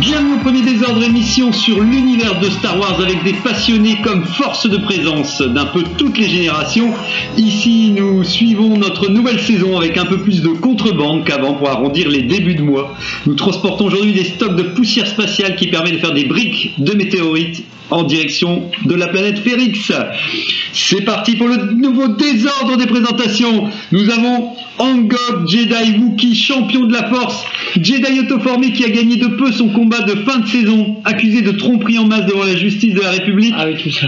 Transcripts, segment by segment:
Bienvenue au premier désordre émission sur l'univers de Star Wars avec des passionnés comme force de présence d'un peu toutes les générations. Ici, nous suivons notre nouvelle saison avec un peu plus de contrebande qu'avant pour arrondir les débuts de mois. Nous transportons aujourd'hui des stocks de poussière spatiale qui permet de faire des briques de météorites en direction de la planète Férix. C'est parti pour le nouveau désordre des présentations. Nous avons Angok, Jedi Wookie, champion de la force, Jedi auto-formé qui a gagné de peu son combat de fin de saison, accusé de tromperie en masse devant la justice de la République,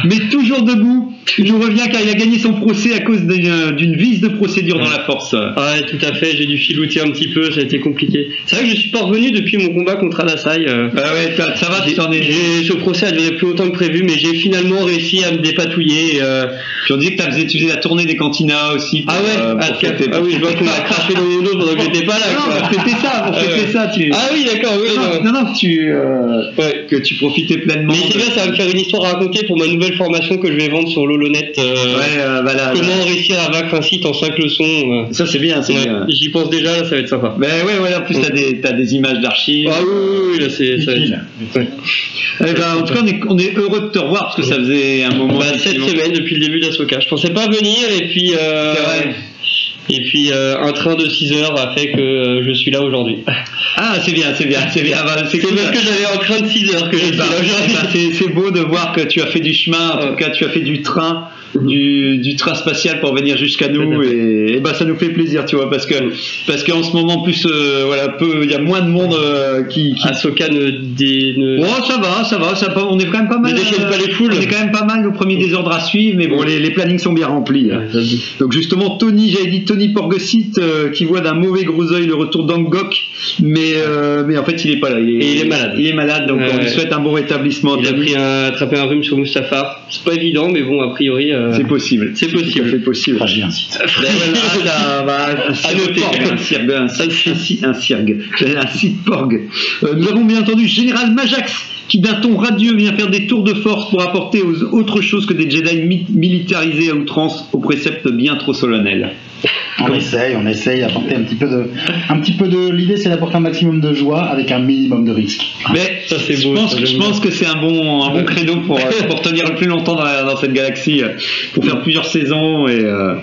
mais toujours debout. Nous revient car il a gagné son procès à cause d'une vice de procédure dans la force. Ouais, tout à fait, j'ai dû filouter un petit peu, ça a été compliqué. C'est vrai que je suis pas revenu depuis mon combat contre Adasai. euh, Ah ouais, ça, ça va, tu es. ce procès a duré plus longtemps que prévu, mais j'ai finalement réussi à me dépatouiller. euh, Puis on disait que tu faisais, la tournée des cantinas aussi. pour, Ah ouais, euh, pour ah, ah oui, je vois qu'on a craché dans mon dos pendant que j'étais pas là. Non, quoi. pour fêter ça, pour Ah fêter ça, tu. Ah oui, d'accord, oui. non, non. non, tu, euh, Ouais. que tu profitais pleinement. Mais c'est bien, ça va me faire une histoire à raconter pour ma nouvelle formation que je vais vendre sur l'Holonet. euh, Ouais, euh, voilà. Comment réussir à vaincre un site en 5 leçons. euh. Ça c'est bien, Ouais, bien. J'y pense déjà, là, ça va être sympa. Ben ouais, ouais, en plus t'as des, t'as des images d'archives. Ah oui, oui, oui, là, c'est. ça va être- Ouais. Eh ben, en tout cas, on est, on est heureux de te revoir parce que ça faisait un moment. Bah, cette semaine depuis le début d'Asoka. Je pensais pas venir et puis euh. Et puis euh, un train de 6 heures a fait que euh, je suis là aujourd'hui. Ah, c'est bien, c'est bien, c'est bien. Bah, c'est cool. parce que j'avais un train de 6 heures que je Eh suis ben, là eh aujourd'hui. ben, c'est, c'est beau de voir que tu as fait du chemin, en tout cas tu as fait du train, du, du train spatial pour venir jusqu'à nous et, et ben ça nous fait plaisir, tu vois, parce que parce qu'en ce moment en plus euh, voilà peu, il y a moins de monde euh, qui, qui... Ahsoka ne, dé- ne- Oh, ça va, ça va, ça on est quand même pas mal. Ne euh, pas les foules. On est quand même pas mal au premier désordre à suivre, mais bon, les, les plannings sont bien remplis. hein. Donc justement, Tony, j'avais dit Tony Porgesit, euh, qui voit d'un mauvais gros œil le retour d'Angok, mais mais en fait il est pas là. Il est, Et il est malade. Il est malade, donc on lui souhaite un bon rétablissement. Il a pris un, attrapé un rhume sur Mustapha. C'est pas évident, mais bon, a priori. Euh, C'est possible. C'est possible. C'est possible. Un site. Voilà, ah, un À noter. porg, un un, un, ci- un site porg. Euh, nous avons bien entendu Général Majax qui d'un ton radieux vient faire des tours de force pour apporter aux autre chose que des Jedi mi- militarisés à outrance aux préceptes bien trop solennels. On essaye, on essaye d'apporter un petit peu de, un petit peu de. L'idée, c'est d'apporter un maximum de joie avec un minimum de risque. Mais Ça, c'est je beau, pense, ça, que- je pense que c'est un bon, un bon créneau pour, euh, pour tenir le plus longtemps dans, la- dans cette galaxie, euh, pour faire plusieurs saisons. Et, euh,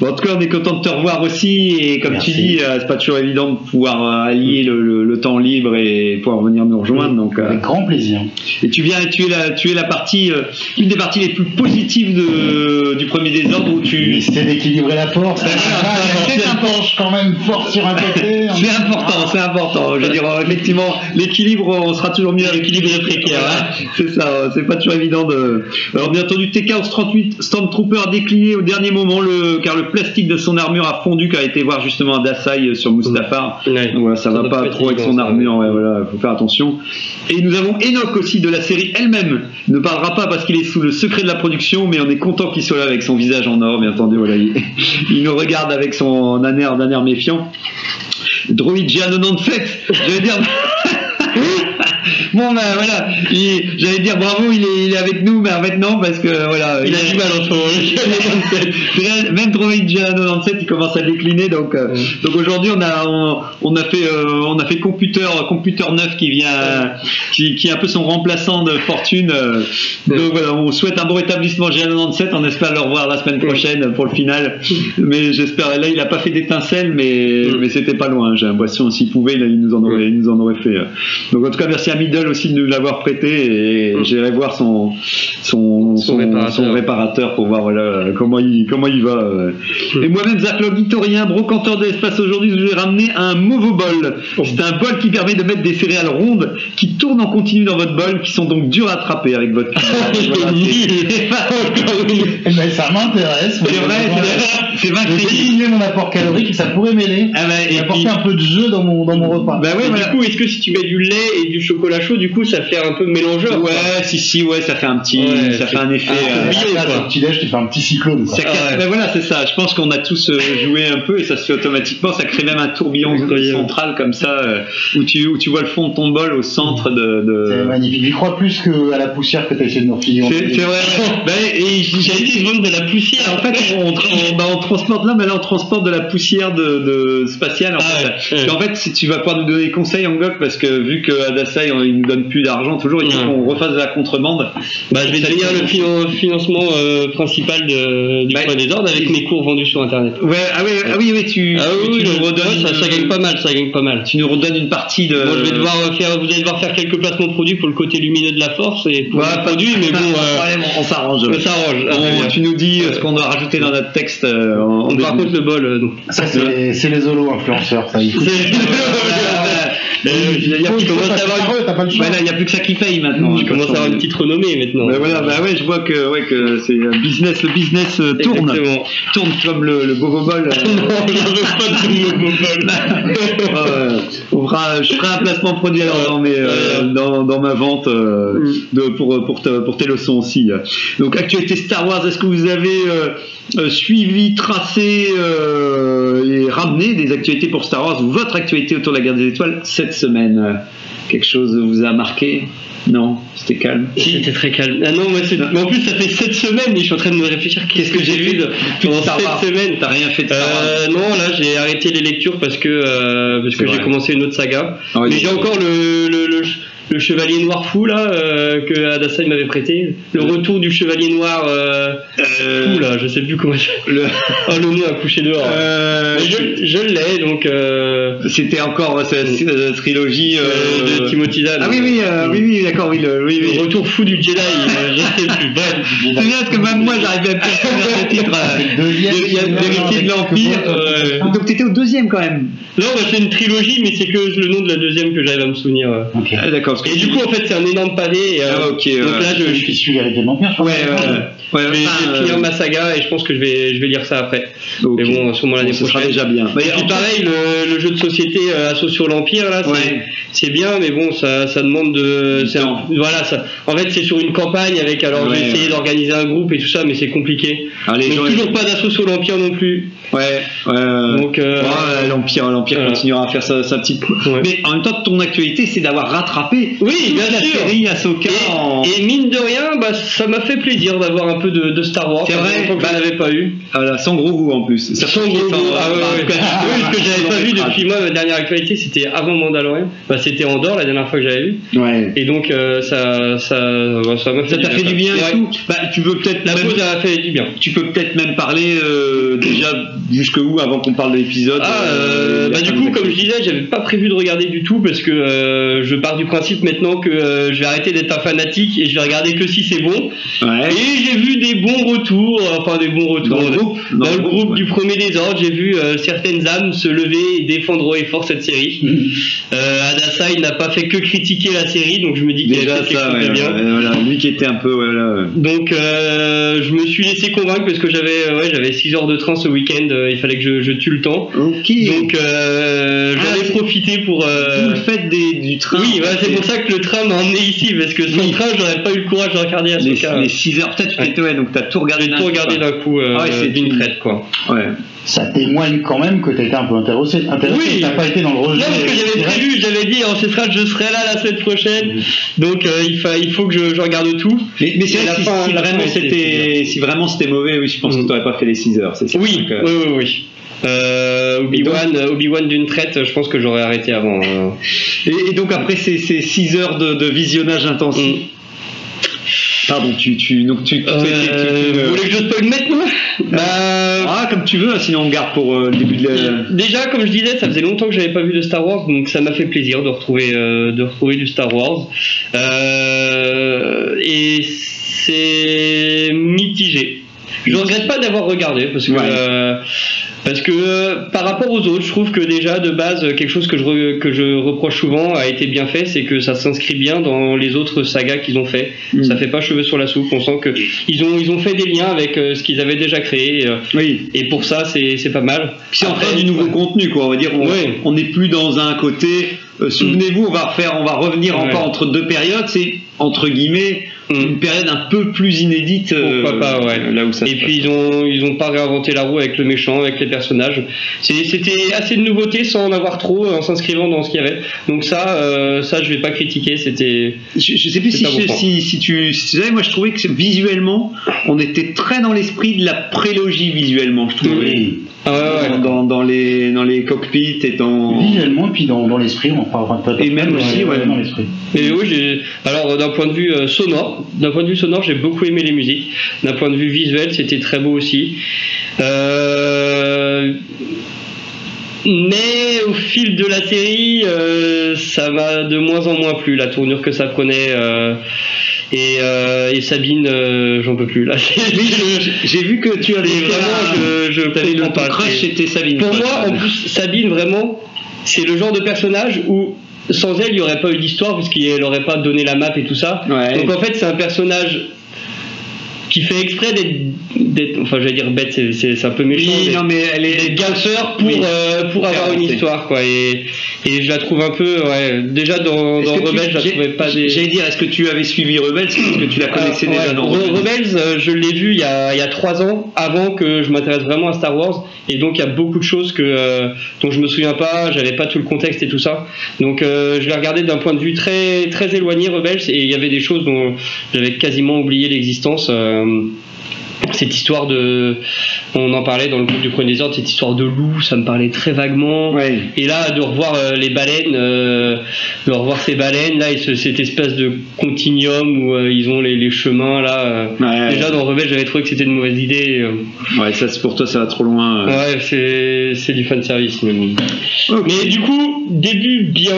bon, en tout cas, on est content de te revoir aussi. Et comme Merci. tu dis, euh, c'est pas toujours évident de pouvoir allier le, le- le temps libre et pouvoir venir nous rejoindre. Donc, euh, Avec grand plaisir. et tu viens, tu es la, tu es la partie, euh, une des parties les plus positives de, du premier désordre où tu. C'est d'équilibrer la force. un penche quand même fort sur un côté. C'est important, c'est important. Je veux dire, euh, effectivement, l'équilibre, on sera toujours mieux à l'équilibre précaire. hein. C'est ça, euh, c'est pas toujours évident de. Alors, bien entendu, TK 38 Stormtrooper a décliné au dernier moment le, car le plastique de son armure a fondu, car a été voir justement un Dasai sur Mustapha. Ouais. Donc voilà, ça, Ça va pas trop avec son armure, ouais, voilà, faut faire attention. Et nous avons Enoch aussi de la série elle-même. Il ne parlera pas parce qu'il est sous le secret de la production, mais on est content qu'il soit là avec son visage en or, bien entendu. Voilà, il, il nous regarde avec son d'un air, d'un air méfiant. Droid G97, je veux dire. Bon ben voilà, il- j'allais dire bravo, il est, il est avec nous, mais en fait non parce que voilà, Il a du mal en ce moment. C'est vrai, même Droid G97 il commence à décliner donc euh, donc aujourd'hui on a on, on a fait euh, on a fait computer computer 9 qui vient qui, qui est un peu son remplaçant de fortune euh, donc voilà on souhaite un bon rétablissement G97 on espère le revoir la semaine prochaine pour le final. Mais j'espère là il a pas fait d'étincelle mais mais c'était pas loin j'ai l'impression s'il pouvait là, il nous en aurait il nous en aurait fait donc en tout cas merci à Middle aussi de nous l'avoir prêté et j'irai voir son son, Son réparateur. son réparateur pour voir voilà, comment il comment il va euh. et moi-même Zach Logitorien brocanteur de l'espace aujourd'hui je vous ai ramené un Movobol c'est un bol qui permet de mettre des céréales rondes qui tournent en continu dans votre bol qui sont donc dures à attraper avec votre Voilà, Eh ben, ça m'intéresse. c'est vrai c'est- c'est 20 Je vais crédits diminuer mon apport calorique et ça pourrait m'aider. Ah bah, et apporter puis- un peu de jeu dans mon, dans mon repas. bah ouais Et Du coup, est-ce que si tu mets du lait et du chocolat chaud, chaud, du coup, ça fait un peu mélangeur. quoi. Ouais, si, si, ouais, ça fait un petit, Ouais, ça fait un effet. Ah, euh, Là, le petit déj, tu fais un petit cyclone. quoi. ça crée- Ah ouais. ben voilà, c'est ça. Je pense qu'on a tous euh, joué un peu et ça se fait automatiquement. Ça crée même un tourbillon central comme ça, euh, où, tu, où tu vois le fond de ton bol au centre de. de- C'est magnifique. J'y crois plus qu'à la poussière que t'as essayé de nous refiler. C'est c'est vrai. Ben, et J'ai essayé de vendre de la poussière. En fait, on, on- bah, on transporte là, mais là, on transporte de la poussière de, de spatiale. En Ah fait. ouais, Puis ouais. en fait, si tu vas pouvoir nous donner des conseils, Angok, parce que vu que Adasai, on- il nous donne plus d'argent, toujours, il faut qu'on refasse de la contrebande. Bah, je vais devenir le finan- financement euh, principal de, du Bah, Point des Ordres avec mes cours vendus sur Internet. Ouais, ah oui, ah oui, oui, tu, Ah tu, oui, tu oui, nous redonnes, ça, gagne pas mal, ça gagne pas mal. tu nous redonnes une partie de. Bon, je vais devoir euh, faire, vous allez devoir faire quelques placements de produits pour le côté lumineux de la force et pour Ouais, le pas produit, mais bon, euh, on, s'arrange. on s'arrange. Ah, tu nous dis euh, ce qu'on doit rajouter dans notre texte. euh, On contre le bol. euh, non. Ça, c'est les, c'est les holos influenceurs, ça. Euh, y a- il il commence à avoir il n'y a plus que ça qui paye maintenant. Je commence à avoir une petite renommée maintenant. Bah voilà, bah ouais, je vois que, ouais, que c'est business, le business euh, tourne, Exactement. tourne comme le, le Bobo euh. Bol. Fera- je ferai un placement produit alors dans, mes, euh, dans, dans ma vente euh, Mm. de, pour, pour, te- pour tes leçons aussi. Donc, actualité Star Wars, est-ce que vous avez euh, suivi, tracé et ramené des actualités pour Star Wars ou votre actualité autour de la guerre des étoiles cette semaine Quelque chose vous a marqué? Non, c'était calme. C'était très calme. Ah non, moi, mais en plus, ça fait 7 semaines et je suis en train de me réfléchir qu'est-ce que j'ai lu de- pendant Star Wars 7 semaines. T'as rien fait de Euh, non, là j'ai arrêté les lectures parce que euh, parce que j'ai commencé une autre saga. Ah oui, Mais j'ai encore le, le, le, le chevalier noir fou là euh, que Adasai m'avait prêté. Le retour du chevalier noir euh, fou là, je sais plus comment. Le- Oh le nom a couché dehors. Euh, je je l'ai donc euh, C'était encore euh, cette, trilogie euh, de Timothy Zahn. Ah oui, oui, euh, oui, oui, d'accord, oui, le- oui, oui. Le retour fou du Jedi, euh, je sais plus. C'est bien parce que même moi j'arrive à me faire ce titre. euh, Deuxième, Il y a Vérité de l'Empire. euh, Donc t'étais au deuxième quand même. Non, bah, c'est une trilogie, mais c'est que le nom de la deuxième que j'arrive à me souvenir. euh. Ok. Ah, d'accord. Et du coup, en fait, c'est un énorme pavé. Et, euh, Ah, ok, donc là, je, je suis suis vérité de l'Empire, je crois. Ouais, ouais, ouais. Ouais, Je vais, finir euh, ma saga et je pense que je vais, je vais lire ça après. ok. Mais bon, sûrement l'année Bon, ce sera prochaine. déjà bien. Et puis pareil, le, le jeu de société euh, Assaut sur l'Empire, là, c'est bien, mais bon, ça, ça demande de. Un- voilà, ça, en fait, c'est sur une campagne avec. Alors, Ouais, j'ai essayé ouais. d'organiser un groupe et tout ça, mais c'est compliqué. Ah, les Donc, gens- toujours pas d'assaut sur l'Empire non plus. Ouais, ouais. Donc, euh, l'Empire, continuera à faire sa, petite. Mais en même temps, ton actualité, c'est d'avoir rattrapé Oui, bien la sûr. série Ahsoka en. Et, et mine de rien, bah, ça m'a fait plaisir d'avoir un peu de, de Star Wars. C'est vrai, que bah, je n'avais pas eu. Voilà, sans gros goût en plus. Sans gros goût. Ah ouais, ouais. en- Oui, ce que j'avais pas vu depuis moi, ma dernière actualité, c'était avant Mandalorian. Bah, c'était Andorre la dernière fois que j'avais vu. Ouais. Et donc, euh, ça, ça, bah, ça m'a fait Ça t'a fait du bien et Ouais. tout. Bah, tu veux peut-être La même- pause a fait du bien. Tu peux peut-être même parler euh, déjà jusque où avant qu'on parle de l'épisode. Ah, euh, bah, du coup, comme je disais, j'avais pas prévu de regarder du tout parce que je pars du principe maintenant que euh, je vais arrêter d'être un fanatique et je vais regarder que si c'est bon. Ouais. Et j'ai vu des bons retours, enfin des bons retours. Dans le groupe Dans, le groupe ouais. du premier désordre, j'ai vu euh, certaines âmes se lever et défendre haut et fort cette série. Euh, Adasai n'a pas fait que critiquer la série, donc je me dis qu'il Déjà a quelque ça, chose ouais, de bien. voilà, lui qui était un peu voilà. Donc euh, je me suis laissé convaincre parce que j'avais ouais, j'avais 6 heures de train ce week-end, euh, il fallait que je, je tue le temps. Donc profité pour... Vous euh, le faites des, du train. oui, c'est pour ça que le train m'a emmené ici, parce que sans Oui. train, j'aurais pas eu le courage de regarder les, Ahsoka. les 6 heures. Peut-être tu t'étais ouais, donc t'as tout regardé. D'un tout coup, regardé quoi. d'un coup, euh, Ah ouais, c'est d'une une- traite, quoi. Ouais. Ça témoigne quand même que t'as été un peu intéressé. intéressé Oui. T'as pas été dans le rejet. Non, parce que j'avais prévu, j'avais dit, ancestral, je serai là la semaine prochaine, donc euh, il, fa- il faut que je, je regarde tout. Mais, mais c'est Et vrai la que si, fin- si la vraiment c'était si vraiment c'était mauvais, oui, je pense Mm. que t'aurais pas fait les 6 heures. C'est ça. Oui, oui, oui. Euh, Obi-Wan, Obi-Wan d'une traite, je pense que j'aurais arrêté avant. euh. Et, et donc après ces, ces 6 heures de, de visionnage intensif. Mm. Pardon, tu, tu, donc tu, tu- Euh, tu- tu- vous voulez que je spoil maintenant? Bah, Ah, comme tu veux, hein, sinon on garde pour euh, le début de la. Déjà, comme je disais, ça faisait longtemps que j'avais pas vu de Star Wars, donc ça m'a fait plaisir de retrouver, euh, de retrouver du Star Wars. Euh, et c'est mitigé. Je regrette pas d'avoir regardé parce que Ouais. euh, Parce que euh, par rapport aux autres, je trouve que déjà de base, quelque chose que je, re- que je reproche souvent a été bien fait, c'est que ça s'inscrit bien dans les autres sagas qu'ils ont fait. Mm. Ça fait pas cheveux sur la soupe. On sent que ils ont ils ont fait des liens avec euh, ce qu'ils avaient déjà créé. euh, Oui. et pour ça, c'est c'est pas mal. Puis c'est encore Après, du nouveau contenu, quoi. On va dire, on Ouais. on n'est plus dans un côté. euh, Souvenez-vous, on va refaire, on va revenir Ouais. encore entre deux périodes. C'est entre guillemets. Une période un peu plus inédite. euh, Pourquoi pas, ouais. Là où ça. Et puis ils ont ils ont pas réinventé la roue avec le méchant, avec les personnages. C'était assez de nouveautés sans en avoir trop, en s'inscrivant dans ce qu'il y avait. Donc ça, euh, ça je vais pas critiquer. C'était Je, je sais plus si, tu, si tu savais, moi je trouvais que visuellement, on était très dans l'esprit de la prélogie visuellement, je trouvais. Oui. Ah ouais, ouais. Dans, dans, dans les, dans les cockpits et dans. Visuellement, et puis dans, dans l'esprit, on en parlera peut-être. Et même aussi, ouais. Dans l'esprit. Mais oui, j'ai. Alors d'un point de vue euh, sonore, d'un point de vue sonore, j'ai beaucoup aimé les musiques. D'un point de vue visuel, c'était très beau aussi. Euh, Mais au fil de la série, euh, ça m'a de moins en moins plu la tournure que ça prenait. Euh, Et, et Sabine, euh, j'en peux plus là. J'ai vu que tu Et vraiment, je, je avais le pas. crush, c'était Sabine. Pour moi, en plus, Sabine, vraiment, c'est le genre de personnage où sans elle, il n'y aurait pas eu d'histoire puisqu'elle n'aurait pas donné la map et tout ça. Ouais. Donc en fait, c'est un personnage qui fait exprès d'être, enfin, j'allais dire bête, c'est, un peu méchant. Oui, non, mais elle est. gaffeur pour, Oui. euh, pour avoir Faire une histoire, quoi. Et, et je la trouve un peu, ouais, déjà dans, dans que tu- Rebels, je la trouvais pas des. J'allais dire, est-ce que tu avais suivi Rebels Est-ce que tu la connaissais Ah, déjà ouais. dans Re- Rebels Rebels, euh, je l'ai vu il y, a, il y a trois ans, avant que je m'intéresse vraiment à Star Wars, et donc il y a beaucoup de choses que, euh, dont je me souviens pas, j'avais pas tout le contexte et tout ça. Donc euh, je l'ai regardé d'un point de vue très, très éloigné, Rebels, et il y avait des choses dont j'avais quasiment oublié l'existence. euh, cette histoire de, on en parlait dans le groupe du Premier Désordre, cette histoire de loup, ça me parlait très vaguement. Ouais. Et là, de revoir euh, les baleines, euh, de revoir ces baleines là, et ce- cette espèce de continuum où euh, ils ont les, les chemins là. euh. Ouais. Déjà dans Rebelle, j'avais trouvé que c'était une mauvaise idée. euh. Ouais, ça, pour toi, ça va trop loin. euh. Ouais, c'est c'est du fan service. Mais du coup, début bien.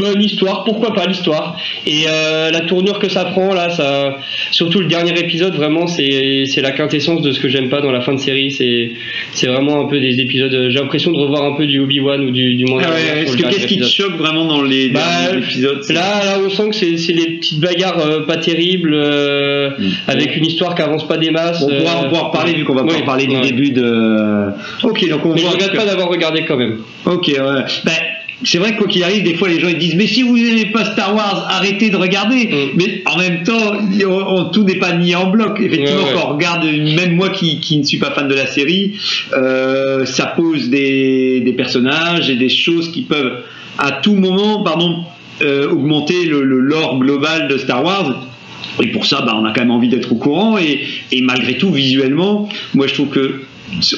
Ouais. Bonne histoire, pourquoi pas l'histoire Et euh, la tournure que ça prend là, ça, surtout le dernier épisode, vraiment, c'est c'est la quintessence de ce que j'aime pas dans la fin de série. C'est c'est vraiment un peu des épisodes. J'ai l'impression de revoir un peu du Obi Wan ou du du Ah Mandalorian ouais, que dernier qu'est-ce qui te choque vraiment dans les Bah, derniers épisodes Là, là, on sent que c'est c'est des petites bagarres euh, pas terribles, euh, avec une histoire qui avance pas des masses. On pourra, euh, on pourra en reparler vu qu'on va pas ouais, en parler du ouais. début de. Ok, donc on Mais je regrette que- pas d'avoir regardé quand même. Ok, ouais. Ben, c'est vrai que quoi qu'il arrive, des fois les gens ils disent mais si vous n'aimez pas Star Wars, arrêtez de regarder. Mm. Mais en même temps, il- on- on- tout n'est pas mis en bloc. Effectivement, Ouais, ouais. quand on regarde, même moi qui, qui ne suis pas fan de la série, euh, ça pose des, des personnages et des choses qui peuvent à tout moment, pardon, euh, augmenter le, le lore global de Star Wars. Et pour ça, bah, on a quand même envie d'être au courant. Et, et malgré tout, visuellement, moi je trouve que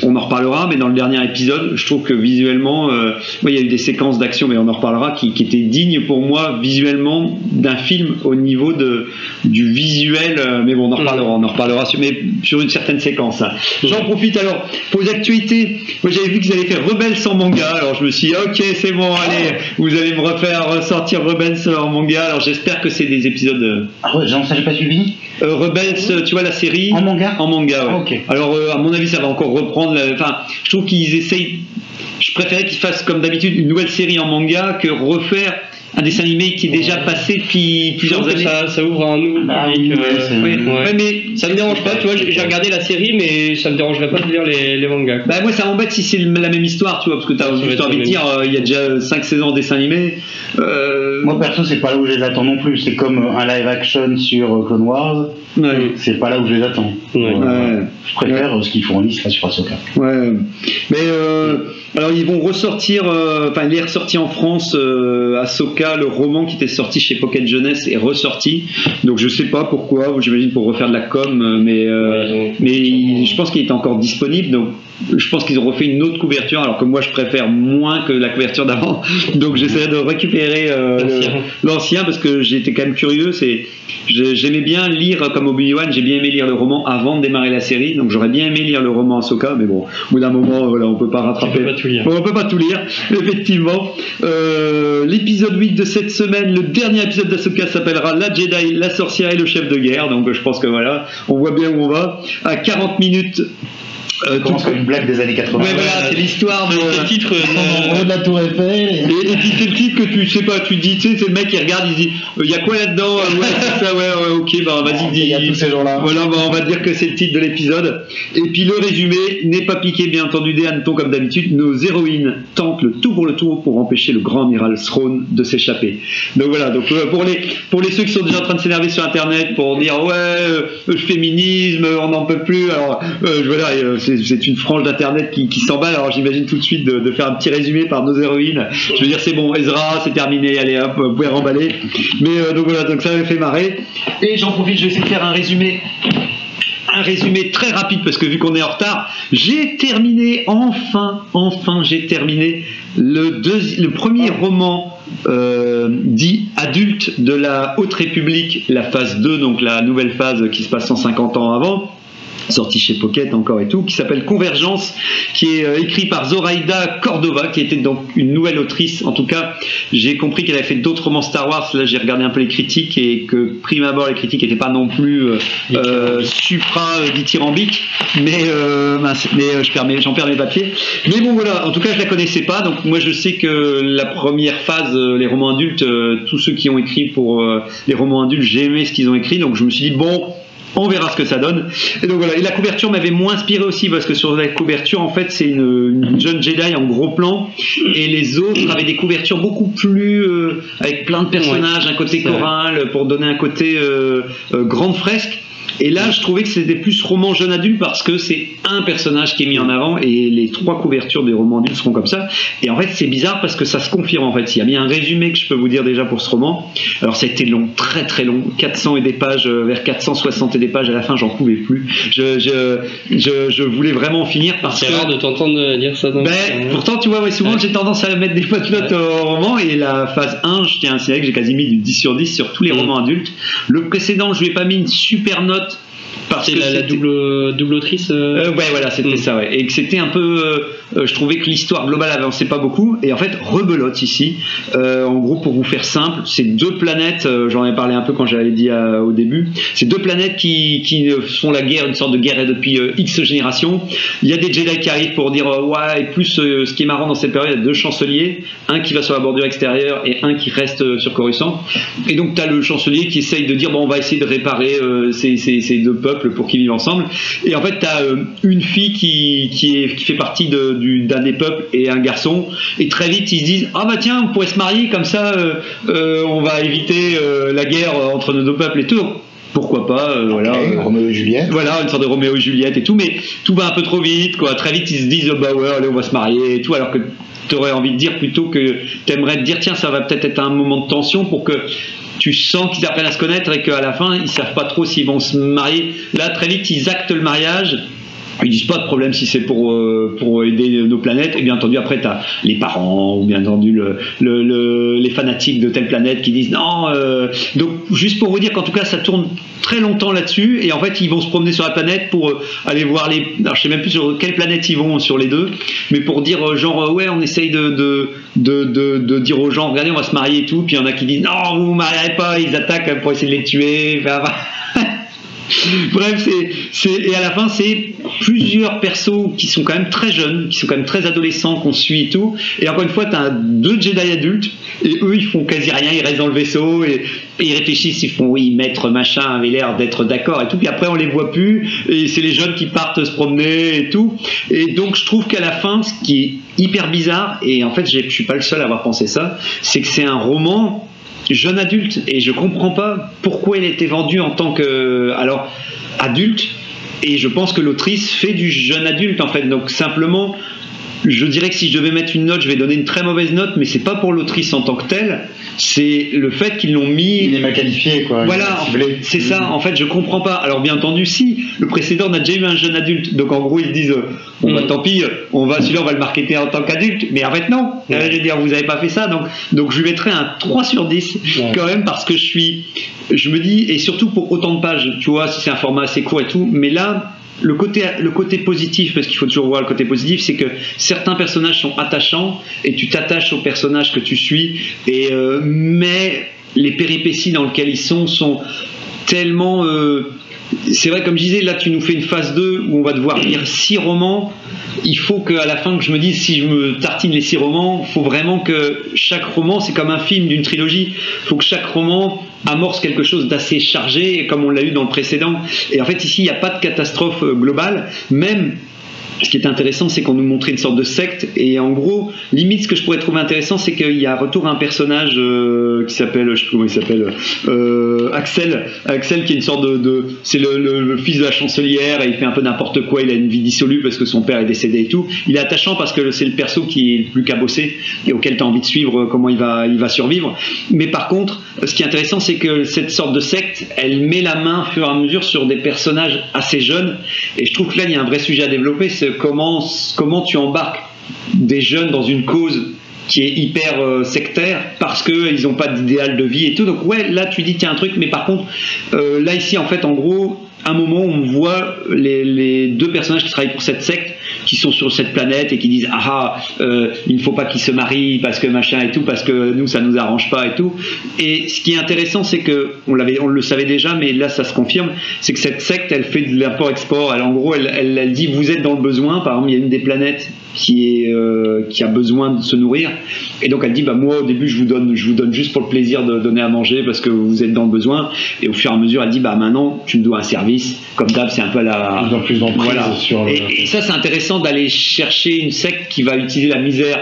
on en reparlera, mais dans le dernier épisode, je trouve que visuellement, euh, moi, il y a eu des séquences d'action, mais on en reparlera, qui, qui étaient dignes pour moi visuellement d'un film au niveau de, du visuel. euh, mais bon, on en reparlera, on en reparlera sur, mais sur une certaine séquence. hein. J'en profite alors pour les actualités. Moi, j'avais vu qu'ils allaient faire Rebels en manga, alors je me suis dit, ok, c'est bon, allez, vous allez me refaire ressortir Rebels en manga. Alors j'espère que c'est des épisodes. euh, Ah ouais, j'en- j'ai pas suivi. Rebels, tu vois la série En manga En manga, ouais. Ah. Alors, à mon avis, ça va encore reprendre. Enfin, je trouve qu'ils essayent. Je préférais qu'ils fassent comme d'habitude une nouvelle série en manga que refaire un dessin animé qui est déjà passé depuis plusieurs années. ça, ça ouvre un nouveau Ah public. oui, euh, ouais, c'est- Oui, ouais. ouais, mais Ça me dérange pas, tu vois, j'ai regardé la série, mais ça me dérangerait pas de lire les, les mangas. quoi. Bah moi ça m'embête si c'est la même histoire, tu vois, parce que t'as juste envie de dire, euh, il y a déjà 5 saisons en dessin animé. Euh, Moi perso, c'est pas là où je les attends non plus. C'est comme euh, un live action sur Clone Wars. ouais. C'est pas là où je les attends. Ouais. Ouais. Je préfère ce qu'ils fournissent là sur Ahsoka. Ouais, mais euh, alors ils vont ressortir, euh, enfin il est ressorti en France, euh, Le roman qui était sorti chez Pocket Jeunesse est ressorti, donc je sais pas pourquoi, j'imagine pour refaire de la com, euh, mais euh, mais je pense qu'il est encore disponible, donc je pense qu'ils ont refait une autre couverture, alors que moi je préfère moins que la couverture d'avant, donc j'essaierai de récupérer euh, L'ancien. parce que j'étais quand même curieux, c'est j'aimais bien lire comme Obi-Wan, j'ai bien aimé lire le roman avant de démarrer la série, donc j'aurais bien aimé lire le roman Ahsoka, mais bon, au bout d'un moment, voilà, on peut pas rattraper. Tu peux pas tout lire. On peut pas tout lire, effectivement. Euh, L'épisode 8 de cette semaine, le dernier épisode d'Ahsoka s'appellera La Jedi, la sorcière et le chef de guerre, donc je pense que voilà, on voit bien où on va. À 40 minutes Euh, commence tout- une blague des années 80. Ouais, voilà, c'est l'histoire de. Le titre. Euh, de la tour Eiffel. et- Et, et puis c'est le titre que tu sais pas, tu dis, tu sais, c'est le mec qui regarde, il dit, il y a quoi là-dedans Ouais, c'est ça, ouais, ouais, ok, bah vas-y, dis. Il y a tous ces gens-là. Voilà, bah, on va dire que c'est le titre de l'épisode. Et puis le résumé n'est pas piqué, bien entendu, des hannetons comme d'habitude. Nos héroïnes tentent le tout pour le tour pour empêcher le grand amiral Throne de s'échapper. Donc voilà, donc euh, pour les pour les ceux qui sont déjà en train de s'énerver sur Internet pour dire ouais, euh, le féminisme, on n'en peut plus. Alors euh, voilà, euh, c'est une frange d'Internet qui, qui s'emballe. Alors j'imagine tout de suite de, faire un petit résumé par nos héroïnes. Je veux dire, c'est bon, Ezra, c'est terminé. Allez hop, vous pouvez remballer. Mais euh, donc voilà, donc ça m'a fait marrer. Et j'en profite, je vais essayer de faire un résumé un résumé très rapide parce que vu qu'on est en retard, j'ai terminé enfin, enfin, j'ai terminé le, le premier roman euh, dit adulte de la Haute République, la phase 2, donc la nouvelle phase qui se passe 150 ans avant sorti chez Pocket encore et tout, qui s'appelle Convergence, qui est euh, écrit par Zoraida Cordova, qui était donc une nouvelle autrice. En tout cas, j'ai compris qu'elle avait fait d'autres romans Star Wars. Là, j'ai regardé un peu les critiques et que prime abord, les critiques n'étaient pas non plus euh, euh, supra euh, dithyrambiques, mais, euh, mince, mais je perds mes- j'en perds mes papiers. Mais bon, voilà. En tout cas, je la connaissais pas. Donc moi, je sais que la première phase, les romans adultes, tous ceux qui ont écrit pour les romans adultes, j'ai aimé ce qu'ils ont écrit. Donc je me suis dit bon. On verra ce que ça donne. Et donc voilà. Et la couverture m'avait moins inspiré aussi parce que sur la couverture, en fait, c'est une, une jeune Jedi en gros plan et les autres avaient des couvertures beaucoup plus euh, avec plein de personnages, un côté choral pour donner un côté euh, euh, grande fresque. Et là, je trouvais que c'était plus roman jeune adulte parce que c'est un personnage qui est mis en avant et les trois couvertures des romans adultes seront comme ça. Et en fait, c'est bizarre parce que ça se confirme en fait. Il y a bien un résumé que je peux vous dire déjà pour ce roman. Alors, ça a été long, très très long, 400 et des pages, euh, vers 460 et des pages. À la fin, j'en pouvais plus. Je, je, je, je voulais vraiment en finir parce C'est que. rare de t'entendre dire ça dans Ben, le- pourtant, tu vois, ouais, souvent Ouais. j'ai tendance à mettre des notes au roman et la phase 1, je tiens à signaler que j'ai quasi mis du 10 sur 10 sur tous les Mm. romans adultes. Le précédent, je lui ai pas mis une super note parce que la, double, double autrice euh, euh, ouais, voilà, c'était Mm. ça, ouais. Et que c'était un peu. Euh, je trouvais que l'histoire globale avançait pas beaucoup. Et en fait, rebelote ici. Euh, en gros, pour vous faire simple, c'est deux planètes, euh, j'en ai parlé un peu quand j'avais dit au début, c'est deux planètes qui, font la guerre, une sorte de guerre depuis X générations. Il y a des Jedi qui arrivent pour dire, ouais, et plus ce qui est marrant dans cette période, il y a deux chanceliers, un qui va sur la bordure extérieure et un qui reste sur Coruscant. Et donc, tu as le chancelier qui essaye de dire, bon, on va essayer de réparer ces, deux peuples pour qu'ils vivent ensemble. Et en fait, tu as une fille qui fait partie de- du- d'un des peuples et un garçon. Et très vite, ils se disent Ah bah tiens, on pourrait se marier, comme ça, euh, euh, on va éviter euh, la guerre entre nos deux peuples et tout. Pourquoi pas, voilà. Roméo et Juliette. voilà, une sorte de Roméo et Juliette et tout, mais tout va un peu trop vite, quoi. Très vite, ils se disent, oh, bah ouais, allez, on va se marier et tout, alors que tu aurais envie de dire plutôt que tu aimerais te dire, tiens, ça va peut-être être un moment de tension pour que tu sens qu'ils apprennent à se connaître et qu'à la fin, ils savent pas trop s'ils vont se marier. Là, très vite, ils actent le mariage. Ils disent pas de problème si c'est pour, euh, pour aider nos planètes. Et bien entendu, après, tu as les parents ou bien entendu le, le- le- les fanatiques de telle planète qui disent non. euh, donc, juste pour vous dire qu'en tout cas, ça tourne très longtemps là-dessus. Et en fait, ils vont se promener sur la planète pour euh, aller voir les. Alors, je sais même plus sur quelle planète ils vont sur les deux. Mais pour dire, euh, genre, euh, ouais, on essaye de, de, de, de, dire aux gens, regardez, on va se marier et tout. Puis il y en a qui disent non, vous vous marierez pas. Ils attaquent pour essayer de les tuer. Enfin, Bref, c'est, et à la fin, c'est plusieurs persos qui sont quand même très jeunes, qui sont quand même très adolescents, qu'on suit et tout. Et encore une fois, tu as deux Jedi adultes, et eux, ils font quasi rien, ils restent dans le vaisseau, et, ils réfléchissent, ils font oui, maître machin avait l'air d'être d'accord et tout. Puis après, on les voit plus, et c'est les jeunes qui partent se promener et tout. Et donc, je trouve qu'à la fin, ce qui est hyper bizarre, et en fait, je suis pas le seul à avoir pensé ça, c'est que c'est un roman jeune adulte et je comprends pas pourquoi il été vendu en tant que alors adulte et je pense que l'autrice fait du jeune adulte en fait. Donc simplement je dirais que si je devais mettre une note je vais donner une très mauvaise note mais c'est pas pour l'autrice en tant que telle c'est le fait qu'ils l'ont mis Il est mal qualifié, quoi. Il voilà, c'est ça. En fait, je comprends pas. Alors, bien entendu, si le précédent on a déjà eu un jeune adulte, donc en gros ils disent, euh, bon bah Mm. tant pis, euh, on va celui-là on va le marketer en tant qu'adulte. Mais en fait non. Euh, je veux dire, vous avez pas fait ça, donc donc je lui mettrais un 3 sur 10 Ouais. quand même parce que je suis, je me dis et surtout pour autant de pages, tu vois, si c'est un format assez court et tout. Mais là. Le côté, le côté positif, parce qu'il faut toujours voir le côté positif, c'est que certains personnages sont attachants et tu t'attaches aux personnages que tu suis, et, euh, mais les péripéties dans lesquelles ils sont sont tellement euh, c'est vrai, comme je disais, là tu nous fais une phase 2 où on va devoir lire 6 romans. Il faut qu'à la fin que je me dise si je me tartine les 6 romans, il faut vraiment que chaque roman, c'est comme un film d'une trilogie, il faut que chaque roman amorce quelque chose d'assez chargé, comme on l'a eu dans le précédent. Et en fait, ici, il n'y a pas de catastrophe euh, globale, même ce qui est intéressant, c'est qu'on nous montrait une sorte de secte. Et en gros, limite, ce que je pourrais trouver intéressant, c'est qu'il y a retour à un personnage euh, qui s'appelle, je sais plus comment il s'appelle, euh, Axel. Axel, qui est une sorte de, c'est le, fils de la chancelière et il fait un peu n'importe quoi. Il a une vie dissolue parce que son père est décédé et tout. Il est attachant parce que c'est le perso qui est le plus cabossé et auquel tu as envie de suivre euh, comment il va, il va survivre. Mais par contre, ce qui est intéressant, c'est que cette sorte de secte, elle met la main au fur et à mesure sur des personnages assez jeunes. Et je trouve que là, il y a un vrai sujet à développer, comment, tu embarques des jeunes dans une cause qui est hyper euh, sectaire parce qu'ils n'ont pas d'idéal de vie et tout. Donc ouais, là tu dis tiens un truc, mais par contre, euh, là ici en fait en gros, un moment on voit les deux personnages qui travaillent pour cette secte qui sont sur cette planète et qui disent ah ah, euh, il ne faut pas qu'ils se marient parce que machin et tout parce que nous ça nous arrange pas et tout. Et ce qui est intéressant c'est que on l'avait on le savait déjà mais là ça se confirme c'est que cette secte elle fait de l'import-export. Elle en gros elle, elle, elle dit vous êtes dans le besoin. Par exemple il y a une des planètes qui est euh, qui a besoin de se nourrir. Et donc elle dit bah moi au début je vous donne je vous donne juste pour le plaisir de donner à manger parce que vous êtes dans le besoin. Et au fur et à mesure elle dit bah maintenant tu me dois un service. Comme d'hab c'est un peu la Plus en plus voilà. sur le- et, et ça c'est intéressant d'aller chercher une secte qui va utiliser la misère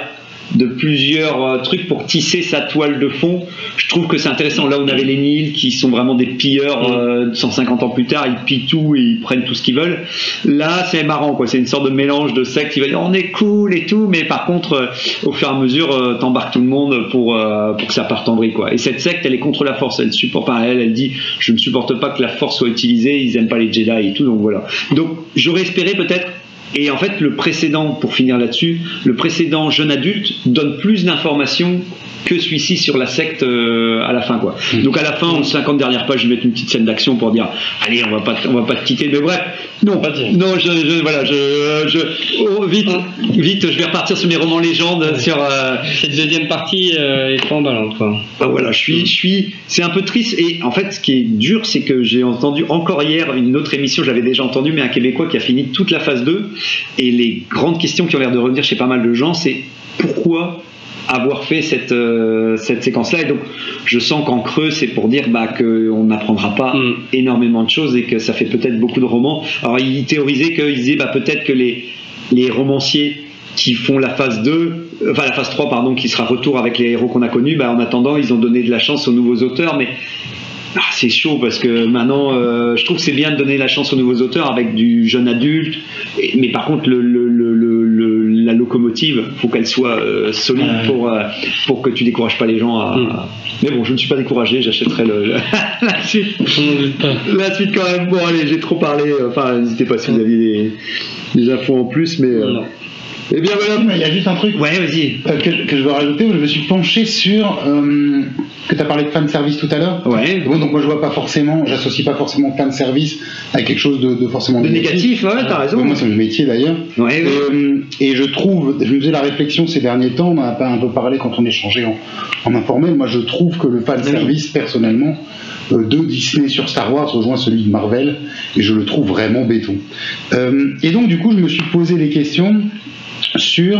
de plusieurs euh, trucs pour tisser sa toile de fond. Je trouve que c'est intéressant. Là, on avait les Nils qui sont vraiment des pilleurs euh, 150 ans plus tard, ils pillent tout et ils prennent tout ce qu'ils veulent. Là, c'est marrant, quoi. C'est une sorte de mélange de secte qui va dire on est cool et tout, mais par contre, euh, au fur et à mesure, euh, t'embarques tout le monde pour, euh, pour que ça parte en vrille, quoi. Et cette secte, elle est contre la force. Elle supporte pas elle. Elle dit je ne supporte pas que la force soit utilisée. Ils aiment pas les Jedi et tout, donc voilà. Donc, j'aurais espéré peut-être et en fait, le précédent, pour finir là-dessus, le précédent jeune adulte donne plus d'informations que celui-ci sur la secte euh, à la fin, quoi. Donc à la fin, en 50 dernières pages, je vais mettre une petite scène d'action pour dire, allez, on va pas, on va pas te quitter, mais bref, non, Pas non, je, je- voilà, je, je, oh, vite, vite, je vais repartir sur mes romans légendes, sur. euh, Cette deuxième partie euh, est emballante, quoi. bah voilà, je suis, je suis, c'est un peu triste. Et en fait, ce qui est dur, c'est que j'ai entendu encore hier une autre émission, j'avais déjà entendu, mais un Québécois qui a fini toute la phase 2. Et les grandes questions qui ont l'air de revenir chez pas mal de gens, c'est pourquoi avoir fait cette, euh, cette séquence-là. Et donc, je sens qu'en creux, c'est pour dire bah, qu'on n'apprendra pas Mm. énormément de choses et que ça fait peut-être beaucoup de romans. Alors, il théorisait qu'il disait bah, peut-être que les, les romanciers qui font la phase 2, enfin la phase 3, pardon, qui sera retour avec les héros qu'on a connus, bah, en attendant, ils ont donné de la chance aux nouveaux auteurs, mais ah, c'est chaud parce que maintenant, euh, je trouve que c'est bien de donner la chance aux nouveaux auteurs avec du jeune adulte, et- mais par contre, le, le- le- le- le- la locomotive, faut qu'elle soit euh, solide Ouais. pour, euh, pour que tu décourages pas les gens à. Mm. Mais bon, je ne suis pas découragé, j'achèterai la suite. Pas. La suite quand même. Bon, allez, j'ai trop parlé. Enfin, n'hésitez pas si vous aviez des, des infos en plus, mais. Eh bien voilà. Il y a juste un truc Ouais, vas-y. euh, que, je- que je veux rajouter, je me suis penché sur euh, que tu as parlé de fan service tout à l'heure. Ouais. Bon, donc moi je vois pas forcément, j'associe pas forcément fan service à quelque chose de, de forcément De négatif, ouais, t'as raison. Moi c'est mon métier d'ailleurs. Ouais, ouais. Euh, et je trouve, je me faisais la réflexion ces derniers temps, on en a pas un peu parlé quand on échangeait en, en informel. Moi je trouve que le fan service personnellement euh, de Disney sur Star Wars rejoint celui de Marvel et je le trouve vraiment béton. Euh, et donc du coup je me suis posé des questions sur.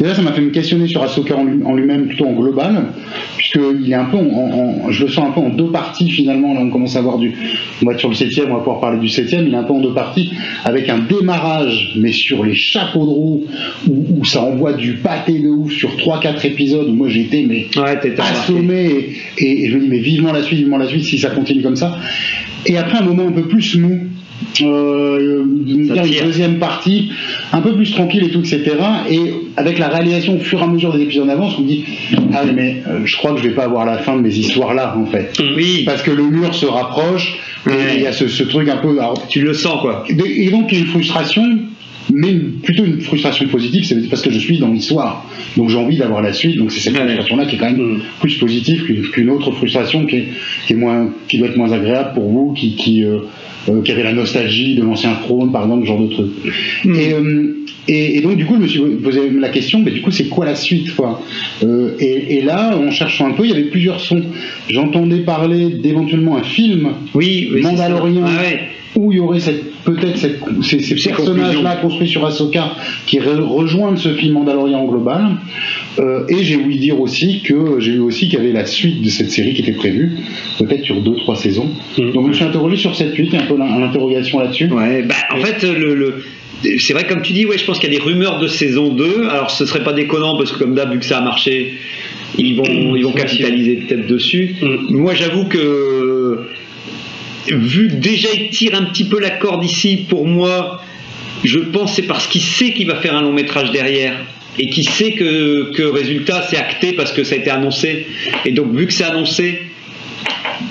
Déjà, ça m'a fait me questionner sur Ahsoka en lui- en lui-même, plutôt en global, puisqu'il est un peu en, Je le sens un peu en deux parties finalement. Là, on commence à voir du. On va être sur le septième, on va pouvoir parler du septième. Il est un peu en deux parties, avec un démarrage, mais sur les chapeaux de roue, où, où ça envoie du pâté de ouf sur 3-4 épisodes, où moi j'étais, mais Ouais, assommé et, et- et je me dis mais vivement la suite, vivement la suite si ça continue comme ça. Et après un moment un peu plus mou, euh, de me Ça dire une tire. deuxième partie, un peu plus tranquille et tout, etc. Et avec la réalisation au fur et à mesure des épisodes d'avance, on me dit ah mais euh, je crois que je vais pas avoir la fin de mes histoires là en fait. Oui, Parce que le mur se rapproche il y a ce, ce truc un peu. alors, tu le sens, quoi. et donc il y a une frustration, mais une- plutôt une frustration positive, c'est parce que je suis dans l'histoire. Donc j'ai envie d'avoir la suite, donc c'est cette frustration-là qui est quand même Mm. plus positive qu'une autre frustration qui, est, qui, est moins, qui doit être moins agréable pour vous, qui, qui, euh, euh, qui avait la nostalgie de l'ancien trône, par exemple, ce genre de truc. Et, euh, et, et donc du coup je me suis posé la question, mais du coup c'est quoi la suite quoi? Euh, et, et là, en cherchant un peu, il y avait plusieurs sons. J'entendais parler d'éventuellement un film Oui, oui. Mandalorian. Ah ouais. où il y aurait cette- peut-être ces, personnages-là construits sur Ahsoka qui re- rejoignent ce film Mandalorian global. Euh, et j'ai ouï dire aussi que j'ai eu aussi qu'il y avait la suite de cette série qui était prévue, peut-être sur 2-3 saisons. Mhm. Donc je me suis interrogé sur cette suite, un peu l'in- l'interrogation là-dessus. Ouais, bah, en fait, le, le- c'est vrai, comme tu dis, ouais, je pense qu'il y a des rumeurs de saison 2. Alors, ce serait pas déconnant parce que, comme d'hab, vu que ça a marché, ils vont, ils vont capitaliser peut-être dessus. Mm. Moi, j'avoue que, vu déjà il tire un petit peu la corde ici, pour moi, je pense que c'est parce qu'il sait qu'il va faire un long métrage derrière. Et qu'il sait que, que résultat c'est acté parce que ça a été annoncé. Et donc vu que c'est annoncé,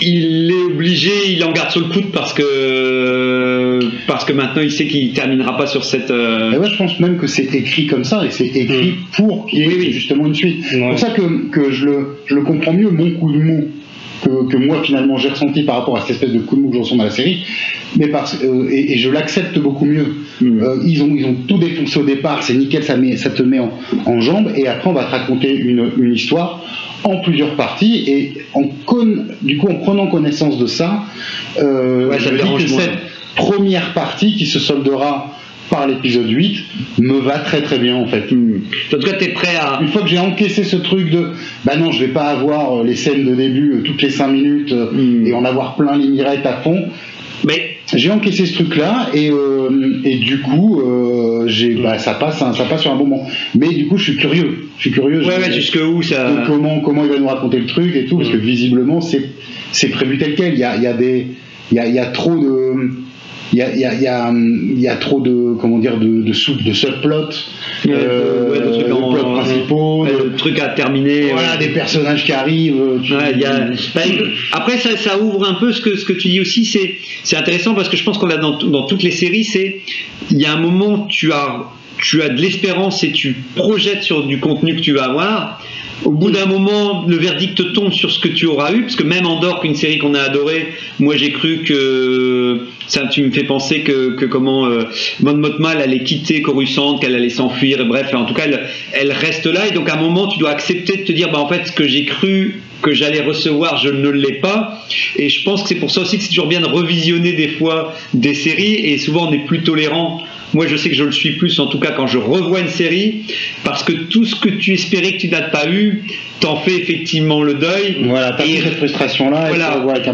il est obligé, il en garde sur le coude parce que parce que maintenant il sait qu'il terminera pas sur cette. euh, Et ouais, je pense même que c'est écrit comme ça, et c'est écrit pour qu'il y ait justement une suite. C'est Ouais. pour ça que, que je, le, je le comprends mieux, mon coup de mou, que, que moi finalement j'ai ressenti par rapport à cette espèce de coup de mou que je ressens dans la série, mais parce, euh, et, et je l'accepte beaucoup mieux. Mm. Euh, ils, ont, ils ont tout défoncé au départ, c'est nickel, ça, met, ça te met en, en jambes, et après on va te raconter une, une histoire en plusieurs parties, et en con- du coup en prenant connaissance de ça, euh, Ouais, ça me dérange que cette première partie qui se soldera par l'épisode 8 me va très très bien en fait. hmm. En tout cas, t'es prêt à. Une fois que j'ai encaissé ce truc de bah non, je vais pas avoir euh, les scènes de début euh, toutes les 5 minutes euh, Mm. et en avoir plein les mirettes à fond, Mais j'ai encaissé ce truc là et, euh, et du coup euh, j'ai bah, ça passe hein, ça passe sur un bon moment. Mais du coup je suis curieux, je suis curieux ouais, ouais, jusque où ça. de comment comment il va nous raconter le truc et tout parce que visiblement c'est c'est prévu tel quel. Il y a, il y a des il y a, il y a trop de il y a, il y, a, y, a, y a trop de comment dire de de, sous, de subplots, euh, ouais, de trucs de en- plots principaux, de- le truc à terminer. voilà ouais. des personnages qui arrivent. tu- Ouais, il y a- bah, après, ça, ça ouvre un peu ce que, ce que tu dis aussi. C'est, c'est intéressant parce que je pense qu'on l'a dans, dans toutes les séries. C'est, il y a un moment, tu as, tu as de l'espérance et tu projettes sur du contenu que tu vas avoir. Au bout d'un moment, le verdict tombe sur ce que tu auras eu, parce que même Andorre, qu'une série qu'on a adorée, moi j'ai cru que ça, tu me fais penser que, que comment euh, Mon Motma elle allait quitter Coruscant, qu'elle allait s'enfuir, et bref, en tout cas, elle, elle reste là, et donc à un moment, tu dois accepter de te dire, bah en fait, ce que j'ai cru que j'allais recevoir, je ne l'ai pas, et je pense que c'est pour ça aussi que c'est toujours bien de revisionner des fois des séries, et souvent on est plus tolérant. Moi, je sais que je le suis plus, en tout cas quand je revois une série, parce que tout ce que tu espérais que tu n'as pas eu, t'en fais effectivement le deuil. Voilà, t'as cette frustration là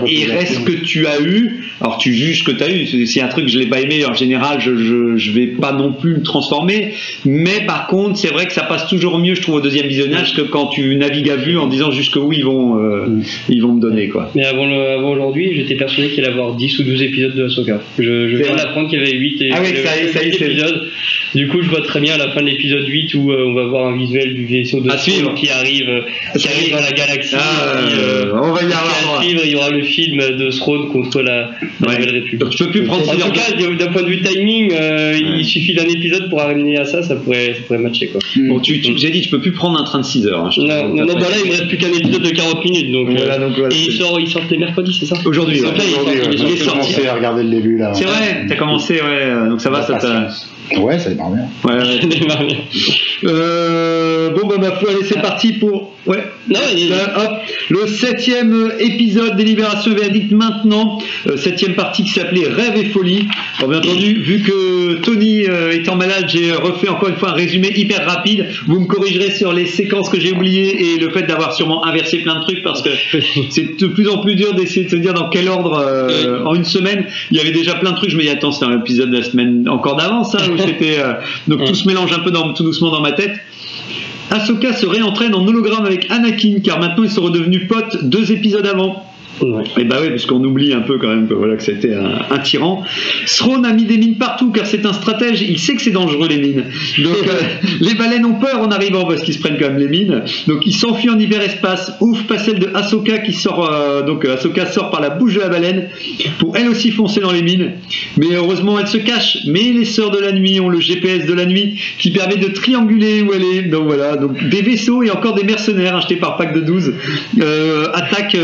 et Et reste ce que tu as eu. Alors tu juges ce que tu as eu. A un truc que je l'ai pas aimé, en général, je, je, je vais pas non plus le transformer. Mais par contre, c'est vrai que ça passe toujours mieux, je trouve, au deuxième visionnage que quand tu navigues à vue en disant jusqu'où ils vont, euh, Mm. ils vont me donner quoi. Mais avant, avant aujourd'hui, j'étais persuadé qu'il allait y avoir 10 ou 12 épisodes de Ahsoka. Je, je viens d'apprendre qu'il y avait 8 et Ah oui, ça y est, ça y est, 8 c'est- épisodes. Du coup, je vois très bien à la fin de l'épisode 8 où euh, on va voir un visuel du vaisseau de qui arrive, euh, qui Ça arrive dans la galaxie. Ah, et puis, euh, on va y avoir à droit. suivre, il y aura le film de Throne contre la, la Ouais. Nouvelle République. Donc tu peux plus prendre En tout cas, d'un point de vue timing, euh, Ouais. il suffit d'un épisode pour arriver à ça, ça pourrait, ça pourrait matcher quoi. Bon, tu, tu- j'ai dit, tu peux plus prendre un train de 6 heures. hein, je Non, non, non, bah là il me reste plus qu'un épisode de 40 minutes donc. euh, Voilà, donc voilà, et il sort, il sort les mercredis, c'est ça? Aujourd'hui, C'est ouais. Aujourd'hui, j'ai commencé à regarder le début là. C'est vrai, t'as commencé, ouais. Donc ça va, ça t'a. Ouais, ça démarre bien. Ouais, ouais. Euh, bon bah foi, allez c'est parti pour ouais. Non, Euh, hop, le septième épisode des Libérations Verdict maintenant, euh, septième partie qui s'appelait Rêve et folie. Alors bien entendu, vu que Tony euh, étant malade, j'ai refait encore une fois un résumé hyper rapide. Vous me corrigerez sur les séquences que j'ai oubliées et le fait d'avoir sûrement inversé plein de trucs parce que c'est de plus en plus dur d'essayer de se dire dans quel ordre euh, en une semaine. Il y avait déjà plein de trucs. Je me dis attends, c'est un épisode de la semaine encore d'avant ça où c'était euh, donc tout se mélange un peu dans, tout doucement dans ma tête. Ahsoka se réentraîne en hologramme avec Anakin car maintenant ils sont redevenus potes deux épisodes avant. Ouais. Et bah oui, parce qu'on oublie un peu quand même que voilà que c'était un, un tyran. Throne a mis des mines partout car c'est un stratège. Il sait que c'est dangereux les mines. Donc euh, les baleines ont peur en arrivant parce qu'ils se prennent quand même les mines. Donc il s'enfuit en hyperespace. Ouf, pas celle de Ahsoka qui sort. euh, donc euh, Ahsoka sort par la bouche de la baleine pour elle aussi foncer dans les mines. Mais heureusement elle se cache. Mais les sœurs de la nuit ont le GPS de la nuit qui permet de trianguler où elle est. Donc voilà. Donc des vaisseaux et encore des mercenaires achetés par pack de 12 euh, attaquent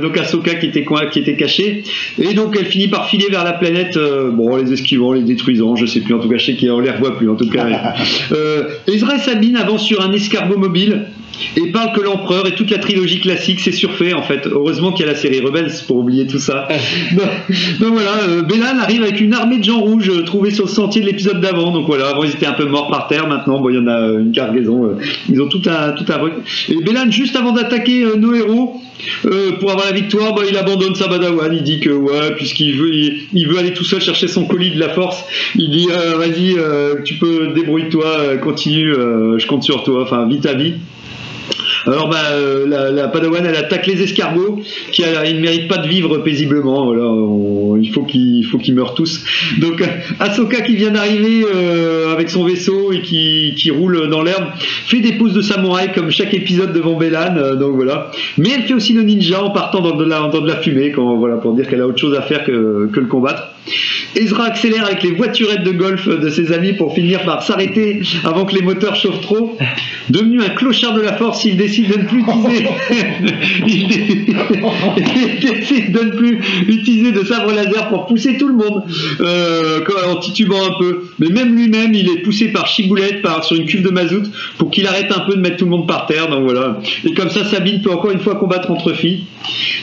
donc Ahsoka qui était qui était cachée. Et donc elle finit par filer vers la planète. euh, bon, les esquivant, les détruisant, je sais plus. En tout cas, je sais qu'on les revoit plus. En tout cas, euh, Ezra et Sabine avancent sur un escargot mobile. Et parle que l'empereur et toute la trilogie classique c'est surfait en fait. Heureusement qu'il y a la série Rebels pour oublier tout ça. donc, donc voilà, euh, Bélan arrive avec une armée de gens rouges euh, trouvés sur le sentier de l'épisode d'avant. Donc voilà, avant ils étaient un peu morts par terre, maintenant bon il y en a euh, une cargaison. euh, ils ont tout un tout un. Et Bélan juste avant d'attaquer nos héros. pour avoir la victoire, bah, il abandonne sa Badawan. Il dit que ouais, puisqu'il veut, il, il veut aller tout seul chercher son colis de la force. Il dit vas-y, tu peux débrouille-toi, continue, je compte sur toi. Enfin, vite à vie. Alors bah, euh, la, la Padawan elle attaque les escargots qui a, ils ne méritent pas de vivre paisiblement. Voilà, on- il faut qu'ils qu'ils meurent tous. Donc euh, Ahsoka qui vient d'arriver euh, avec son vaisseau et qui, qui roule dans l'herbe fait des poses de samouraï comme chaque épisode devant Bélan. euh, donc voilà. Mais elle fait aussi le ninja en partant dans de la, dans de la fumée quand, voilà, pour dire qu'elle a autre chose à faire que, que le combattre. Ezra accélère avec les voiturettes de golf de ses amis pour finir par s'arrêter avant que les moteurs chauffent trop. Devenu un clochard de la force, il décide de ne plus utiliser, il, dé- il décide de ne plus utiliser de sabre laser pour pousser tout le monde, euh, en titubant un peu. Mais même lui-même, il est poussé par Chiboulette, par sur une cuve de mazout, pour qu'il arrête un peu de mettre tout le monde par terre. Donc voilà. Et comme ça, Sabine peut encore une fois combattre entre filles.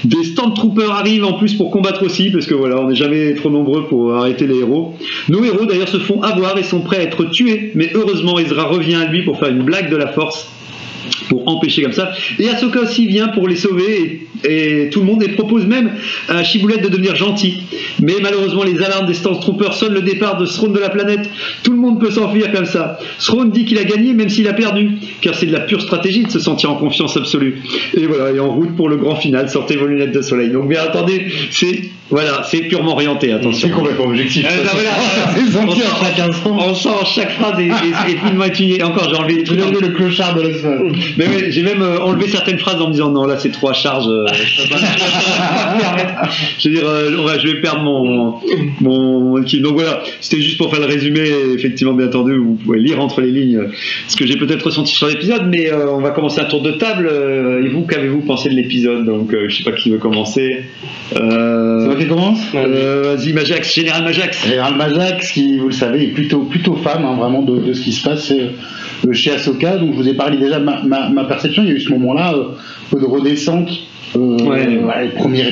Des Stormtroopers arrivent en plus pour combattre aussi, parce que voilà, on n'est jamais trop nombreux pour arrêter les héros. Nos héros d'ailleurs se font avoir et sont prêts à être tués, mais heureusement Ezra revient à lui pour faire une blague de la force pour empêcher comme ça. Et Ahsoka aussi vient pour les sauver et, et tout le monde et propose même à Chiboulette de devenir gentil. Mais malheureusement, les alarmes des Stormtroopers sonnent le départ de Throne de la planète. Tout le monde peut s'enfuir comme ça. Throne dit qu'il a gagné même s'il a perdu, car c'est de la pure stratégie de se sentir en confiance absolue. Et voilà, et en route pour le grand final, sortez vos lunettes de soleil. Donc bien attendez, c'est voilà, c'est purement orienté, attention. C'est complètement objectif. Euh, ben voilà, on, à chaque phrase est, est, est finement étudiée. Encore, j'ai enlevé le clochard de la. Mais j'ai même euh, enlevé certaines phrases en me disant non là c'est trop à charge. euh, je veux dire, euh, on va- je vais perdre mon mon, mon équipe. Donc voilà, c'était juste pour faire le résumé. Effectivement, bien entendu, vous pouvez lire entre les lignes euh, ce que j'ai peut-être ressenti sur l'épisode. Mais euh, on va commencer un tour de table. euh, et vous, qu'avez-vous pensé de l'épisode? Donc euh, je sais pas qui veut commencer. Euh, C'est moi qui commence? euh, Vas-y, Majax, Général Majax. Général Majax, qui, vous le savez, est plutôt, plutôt fan hein, vraiment de, de ce qui se passe euh, chez Ahsoka. Donc je vous ai parlé déjà de ma, ma, ma perception. Il y a eu ce moment-là, un peu de redescente. Euh, Ouais. les premiers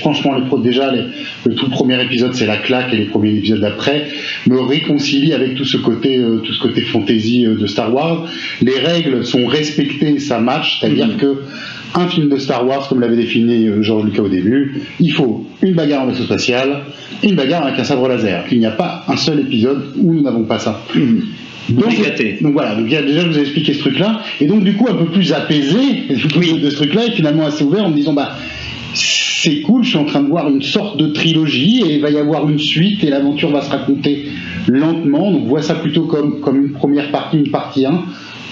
franchement, les, déjà, les- le tout premier épisode, c'est la claque, et les premiers épisodes d'après me réconcilient avec tout ce côté, euh, tout ce côté fantasy euh, de Star Wars. Les règles sont respectées, ça match, c'est-à-dire que un film de Star Wars, comme l'avait défini euh, George Lucas au début, il faut une bagarre en vaisseau spatial, une bagarre avec un sabre laser. Il n'y a pas un seul épisode où nous n'avons pas ça. Est donc voilà, donc, déjà je vous ai expliqué ce truc-là, et donc du coup un peu plus apaisé de ce truc-là, et finalement assez ouvert en me disant bah c'est cool, je suis en train de voir une sorte de trilogie, et il va y avoir une suite, et l'aventure va se raconter lentement, donc vois ça plutôt comme, comme une première partie, une partie 1.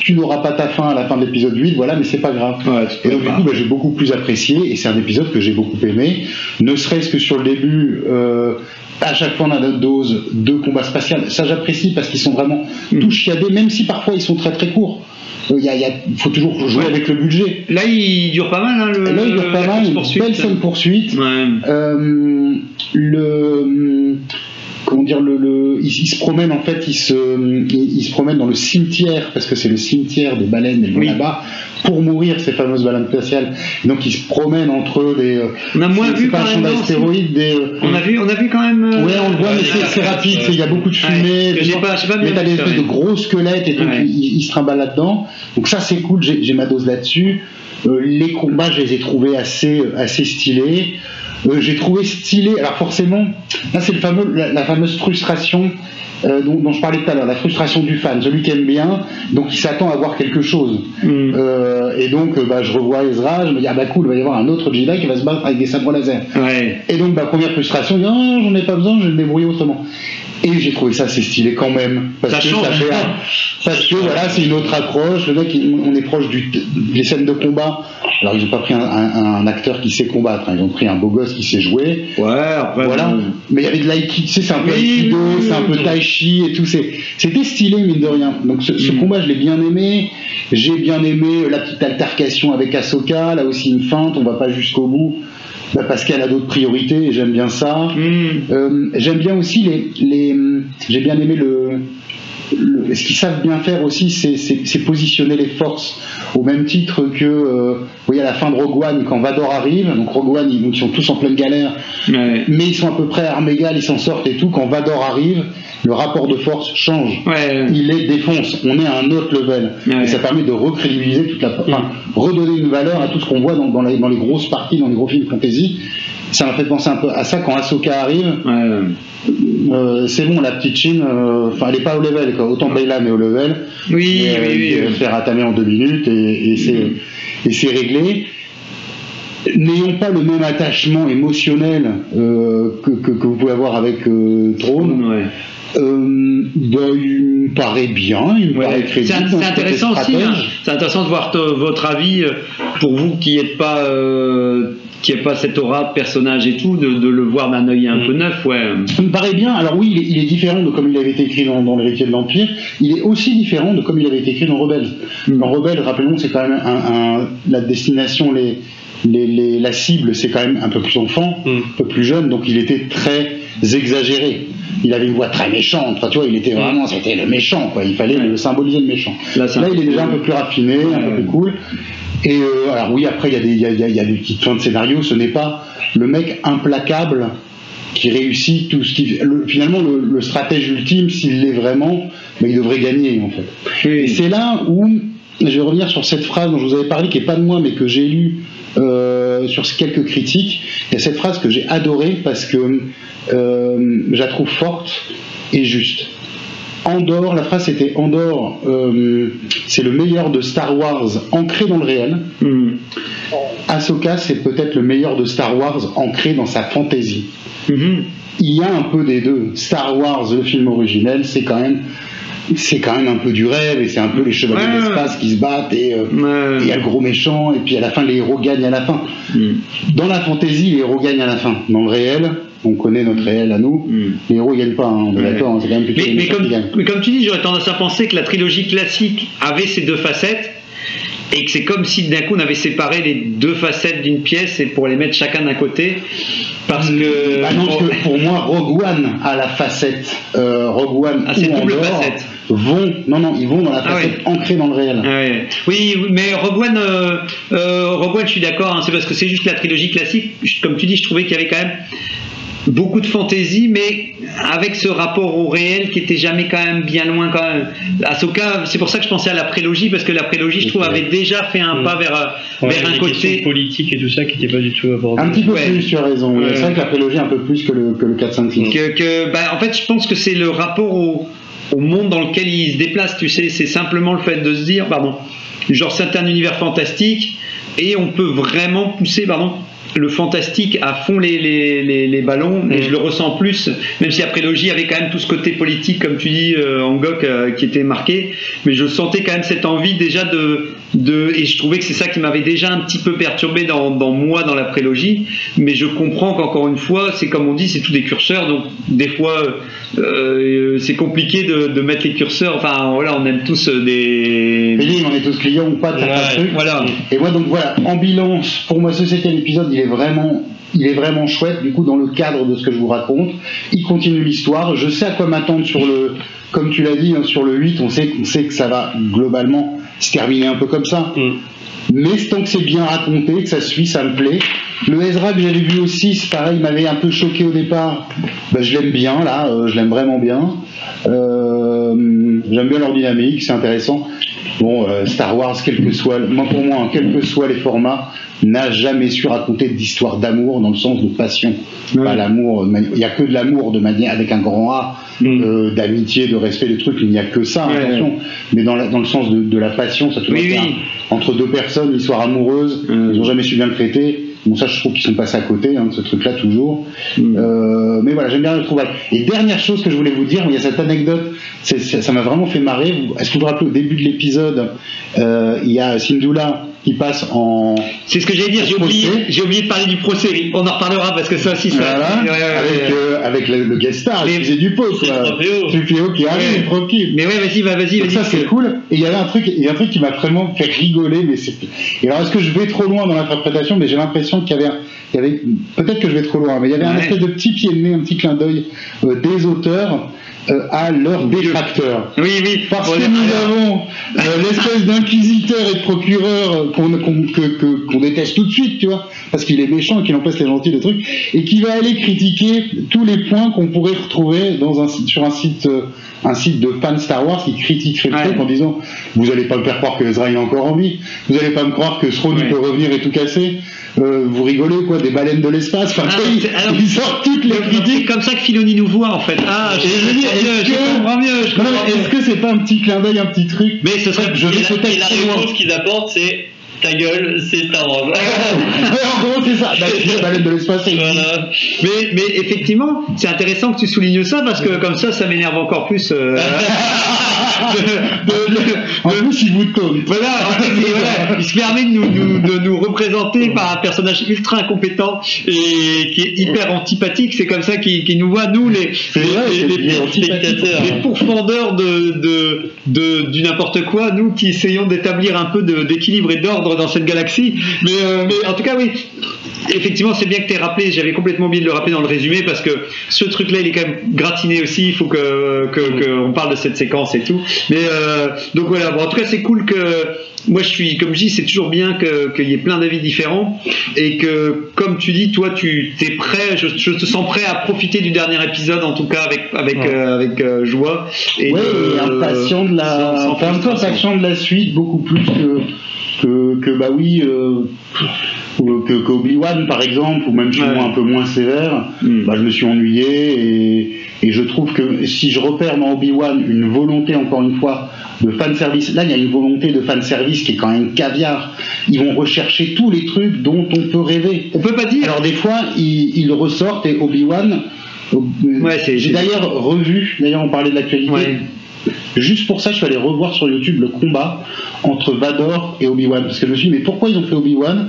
Tu n'auras pas ta fin à la fin de l'épisode 8, voilà, mais c'est pas grave. Ouais, et donc du coup, bah, j'ai beaucoup plus apprécié, et c'est un épisode que j'ai beaucoup aimé, ne serait-ce que sur le début, euh, à chaque fois on a notre dose de combat spatial. Ça j'apprécie parce qu'ils sont vraiment Mm. tout chiadés, même si parfois ils sont très très courts. Euh, Il y a- il y a- faut toujours jouer Ouais. avec le budget. Là, il dure pas mal. Hein, le, là, il dure pas mal, une belle scène poursuite. Ouais. Euh, le comment dire le, le- il, il se promène en fait il se il, il se promène dans le cimetière parce que c'est le cimetière des baleines Oui. là-bas pour mourir ces fameuses baleines spatiales donc il se promène entre les euh, On a moins vu quand même, non, d'astéroïdes des euh, On a vu, on a vu quand même. euh, Ouais, on le voit, mais c'est rapide, il y a beaucoup de fumée. Ouais, des pas- pas mais t'as des espèces de gros squelettes et donc Ouais. ils, ils se trimballent là-dedans. Donc ça c'est cool, j'ai j'ai ma dose là-dessus. Euh, les combats, je les ai trouvés assez, assez stylés. Euh, j'ai trouvé stylé, alors forcément, là c'est le fameux, la, la fameuse frustration euh, dont, dont je parlais tout à l'heure, la frustration du fan, celui qui aime bien, donc il s'attend à voir quelque chose. Mm. Euh, et donc bah, je revois Ezra, je me dis ah bah cool, il va y avoir un autre Jedi qui va se battre avec des sabres laser. Ouais. Et donc, ma première frustration, je dis, Ah, j'en ai pas besoin, je vais me débrouiller autrement. Et j'ai trouvé ça assez stylé quand même. Parce Ça que change. ça fait, un- parce que voilà, c'est une autre approche. Le mec, on est proche du, des scènes de combat. Alors, ils ont pas pris un, un- un acteur qui sait combattre, hein. ils ont pris un beau gosse qui sait jouer. Ouais, après. Voilà. Mais il y avait de l'aïkido, tu sais, c'est un peu Oui, aikido, oui, c'est un peu tai chi et tout. C'était stylé, mine de rien. Donc, ce, ce Mm. combat, je l'ai bien aimé. J'ai bien aimé la petite altercation avec Ahsoka. Là aussi, une feinte, on va pas jusqu'au bout. Bah, parce qu'elle a d'autres priorités et j'aime bien ça. Mm. Euh, j'aime bien aussi les, les j'ai bien aimé le le- ce qu'ils savent bien faire aussi, c'est- positionner les forces au même titre que, euh, voyez, à la fin de Rogue One, quand Vador arrive, donc Rogue One, ils, sont tous en pleine galère, Ouais. mais ils sont à peu près égales, ils s'en sortent et tout. Quand Vador arrive, le rapport de force change. Ouais. Il les défonce. On est à un autre level. Ouais. Et ça permet de recrédibiliser toute la. Enfin, redonner une valeur à tout ce qu'on voit dans, dans les, dans les grosses parties, dans les gros films fantasy. Ça m'a fait penser un peu à ça quand Ahsoka arrive. Euh, c'est bon, la petite Chine, euh, enfin, elle est pas au level. Quoi. Autant Baylan est au level. Oui, Mais, euh, oui, oui. va se faire attamer en deux minutes et, et c'est et c'est réglé. N'ayons pas le même attachement émotionnel euh, que, que, que vous pouvez avoir avec euh. Ouais. Euh, bah, il me paraît bien, il me Ouais. paraît C'est crédible. c'est intéressant aussi. hein. C'est intéressant de voir votre avis euh, pour vous qui n'êtes pas euh, qui n'êtes pas cette aura de personnage et tout, de, de le voir d'un œil un peu neuf, ouais. Ça me paraît bien. Alors oui, il est, il est différent de comme il avait été écrit dans, dans l'héritier de l'Empire. Il est aussi différent de comme il avait été écrit dans Rebelle. Dans Rebelle, rappelons, c'est quand même un, un- la destination, les, les, les- la cible, c'est quand même un peu plus enfant, Mm. un peu plus jeune, donc il était très exagéré. Il avait une voix très méchante. Enfin, tu vois, il était vraiment, c'était le méchant, quoi. Il fallait le symboliser le méchant. Là, il est déjà un peu plus raffiné, un peu ouais. plus cool. Et euh, alors oui, après, il y, a des- il y, a, il y a- il y a des petites fins de scénario. Ce n'est pas le mec implacable qui réussit tout ce qui. le- finalement, le, le stratège ultime, s'il l'est vraiment, ben, il devrait gagner, en fait. Et c'est là où je vais revenir sur cette phrase dont je vous avais parlé, qui est pas de moi, mais que j'ai lu euh, sur quelques critiques. Il y a cette phrase que j'ai adorée parce que euh, je la trouve forte et juste. Andorre, la phrase c'était Andorre, euh, c'est le meilleur de Star Wars ancré dans le réel. Mhm. Ahsoka, c'est peut-être le meilleur de Star Wars ancré dans sa fantaisie. Mhm. Il y a un peu des deux. Star Wars, le film originel, c'est quand même, c'est quand même un peu du rêve et c'est un peu les chevaliers Ouais. d'espace qui se battent et euh, Ouais. il y a le gros méchant et puis à la fin les héros gagnent à la fin. Mhm. Dans la fantaisie, les héros gagnent à la fin. Dans le réel, on connaît notre réel à nous. Mhm. Les héros gagnent pas, hein, on est Ouais. d'accord. hein, c'est quand même plutôt Mais, mais comme, mais comme tu dis, j'aurais tendance à penser que la trilogie classique avait ces deux facettes et que c'est comme si d'un coup on avait séparé les deux facettes d'une pièce et pour les mettre chacun d'un côté parce que Bah non, parce que pour moi, Rogue One a la facette. Euh, Rogue One Ah, c'est ou double Andorre facette. vont, non non, ils vont dans la Ah facette ouais. ancrée dans le réel. Ouais. Oui, mais Rogue One, euh, euh, Rogue One, je suis d'accord, hein, c'est parce que c'est juste la trilogie classique. Comme tu dis, je trouvais qu'il y avait quand même beaucoup de fantaisie, mais avec ce rapport au réel qui était jamais quand même bien loin quand même. Ahsoka, c'est pour ça que je pensais à la prélogie, parce que la prélogie, je trouve, avait déjà fait un Mm. pas vers, euh, Ouais, vers un côté. politiques et tout ça qui n'étaient pas du tout abordées. Un petit peu Ouais. plus, tu as raison. Ouais. C'est vrai que la prélogie un peu plus que le, que le 4, 5, 6. Que, que- bah, en fait, je pense que c'est le rapport au, au monde dans lequel il se déplace, tu sais, c'est simplement le fait de se dire, pardon, genre c'est un univers fantastique, et on peut vraiment pousser, pardon, le fantastique à fond les, les, les, les ballons, et Mm. je le ressens plus, même si la prélogie avait quand même tout ce côté politique, comme tu dis, euh, Angok, euh, qui était marqué, mais je sentais quand même cette envie déjà de, de et je trouvais que c'est ça qui m'avait déjà un petit peu perturbé dans, dans moi, dans la prélogie, mais je comprends qu'encore une fois, c'est comme on dit, c'est tout des curseurs, donc des fois, euh, c'est compliqué de, de mettre les curseurs, enfin voilà, on aime tous euh, des... Philippe, on est tous clients ou pas de trucs. Voilà. Et moi, donc voilà, en bilance, pour moi, ce septième épisode, il est vraiment. Il est vraiment chouette, du coup, dans le cadre de ce que je vous raconte. Il continue l'histoire. Je sais à quoi m'attendre sur le. Comme tu l'as dit, hein, sur le 8, on sait, on sait que ça va globalement se terminer un peu comme ça. Mm. Mais tant que c'est bien raconté, que ça suit, ça me plaît. Le Ezra que j'avais vu aussi, c'est pareil, il m'avait un peu choqué au départ. Ben, je l'aime bien, là, euh, je l'aime vraiment bien. Euh, J'aime bien leur dynamique, c'est intéressant. Bon, euh, Star Wars, quel que soit, moi pour moi, hein, quels que soient les formats, n'a jamais su raconter d'histoire d'amour dans le sens de passion. Pas l'amour, il n'y a que de l'amour de manière avec un grand A, Mm. euh, d'amitié, de respect, de trucs. Il n'y a que ça, Ouais. attention. Mais dans, la- dans le sens de, de la passion, ça doit Oui, oui. entre deux personnes, l'histoire amoureuse, Mm. ils n'ont jamais su bien le traiter. Bon, ça, je trouve qu'ils sont passés à côté hein, de ce truc-là toujours. Mm. Euh, mais voilà, j'aime bien le trouvaille. Et dernière chose que je voulais vous dire, il y a cette anecdote, ça m'a vraiment fait marrer. Est-ce que vous vous rappelez au début de l'épisode, euh, il y a Sindula qui passe en. C'est ce que j'allais dire, j'ai oublié, j'ai oublié de parler du procès, on en reparlera parce que ça aussi, ça... Voilà, Ouais, ouais, ouais, avec, euh, avec le, le guest star, Mais- le fusée du pot. Truffaut qui arrive, tranquille. Mais ouais, vas-y, va, vas-y, Donc vas-y. ça c'est cool. Et il y avait un truc, il y a un truc qui m'a vraiment fait rigoler, mais c'est. Et alors est-ce que je vais trop loin dans l'interprétation? Mais j'ai l'impression qu'il y avait, un- avait, peut-être que je vais trop loin, mais il y avait un espèce de petit pied de nez, un petit clin d'œil euh, des auteurs euh, à leurs détracteurs. Oui, oui. Parce que nous avons euh, l'espèce d'inquisiteur et de procureur euh, qu'on que- qu'on déteste tout de suite, tu vois, parce qu'il est méchant et qu'il empêche les gentils de trucs, et qui va aller critiquer tous les points qu'on pourrait retrouver dans un, sur un site, euh, un site de fans Star Wars qui critiquerait le Ouais. truc en disant Vous allez pas me faire croire que Ezra est encore en vie, vous allez pas me croire que Ouais. peut revenir et tout casser, Euh, vous rigolez quoi, des baleines de l'espace, enfin, Ah, alors- ils, sortent toutes les critiques. comme ça que Filoni nous voit en fait. Ah, je, je dire, comprends mieux, est-ce je que- comprends mieux, je Non, comprends mieux. Est-ce que c'est pas un petit clin d'œil, un petit truc Mais ce serait. Je vais Et la, et la réponse qu'ils apportent, c'est ta gueule, c'est Wars. Ouais, en gros, c'est ça. De l'espace, voilà. Mais, mais effectivement, c'est intéressant que tu soulignes ça parce que comme ça, ça m'énerve encore plus. euh, de- de- de- En plus, il vous tourne. Voilà, voilà, il se permet de nous, nous- de nous représenter par un personnage ultra incompétent et qui est hyper antipathique. C'est comme ça qu'il nous voit, nous, les, les, les- les- bien spectateurs. les pourfendeurs de, du n'importe quoi, nous qui essayons d'établir un peu d'équilibre et d'ordre dans cette galaxie. Mais, euh, mais en tout cas, oui, effectivement, c'est bien que tu aies rappelé, j'avais complètement oublié de le rappeler dans le résumé parce que ce truc-là, il est quand même gratiné aussi. Il faut que que- qu'on parle de cette séquence et tout. Mais euh, donc voilà, bon, en tout cas, c'est cool que moi je suis, comme je dis, c'est toujours bien que- qu'il y ait plein d'avis différents et que, comme tu dis, toi, tu es prêt, je, je te sens prêt à profiter du dernier épisode, en tout cas avec avec Ouais. euh, avec euh, joie et Ouais, de- et impatient de la, impatient de la suite, beaucoup plus que, que, que bah oui, euh, que, que Obi-Wan par exemple, ou même chez Ouais. moi un peu moins sévère, Mm. bah, je me suis ennuyé et, et je trouve que si je repère dans Obi-Wan une volonté, encore une fois, de fan service, là il y a une volonté de fan service qui est quand même caviar. Ils vont rechercher tous les trucs dont on peut rêver. On peut pas dire. Alors des fois, ils, ils ressortent et Obi-Wan. euh, Ouais, c'est- J'ai d'ailleurs revu, d'ailleurs on parlait de l'actualité. Ouais. Juste pour ça, je suis allé revoir sur YouTube le combat entre Vador et Obi-Wan. Parce que je me suis dit, mais pourquoi ils ont fait Obi-Wan?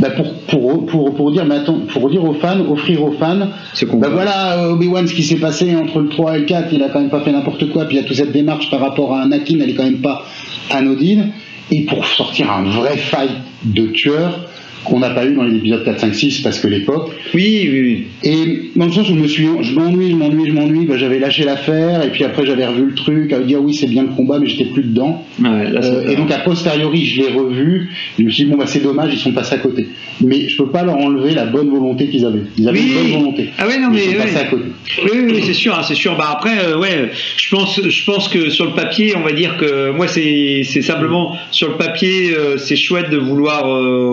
Bah pour, pour, pour, pour dire, mais attends, pour dire aux fans, offrir aux fans, Ce combat. bah voilà, euh, Obi-Wan, ce qui s'est passé entre le 3 et le 4, il a quand même pas fait n'importe quoi, puis il y a toute cette démarche par rapport à Anakin, elle est quand même pas anodine. Et pour sortir un vrai fight de tueur, qu'on n'a pas eu dans les épisodes 4, 5, 6, parce que l'époque, Oui, oui, oui. et dans le sens où je me suis, je m'ennuie, je m'ennuie, je m'ennuie, bah, j'avais lâché l'affaire, et puis après j'avais revu le truc, à dire oui c'est bien le combat, mais j'étais plus dedans. Ouais, là, c'est Euh, et donc a posteriori je l'ai revu, je me suis dit bon bah c'est dommage, ils sont passés à côté. Mais je peux pas leur enlever la bonne volonté qu'ils avaient. Ils avaient Oui. une bonne volonté. Ah ouais, non, Ils mais sont ouais. passés à côté. Oui, oui, oui, c'est sûr, hein, c'est sûr. Bah après, euh, ouais, je pense, je pense que sur le papier, on va dire que moi, c'est, c'est simplement sur le papier, euh, c'est chouette de vouloir euh,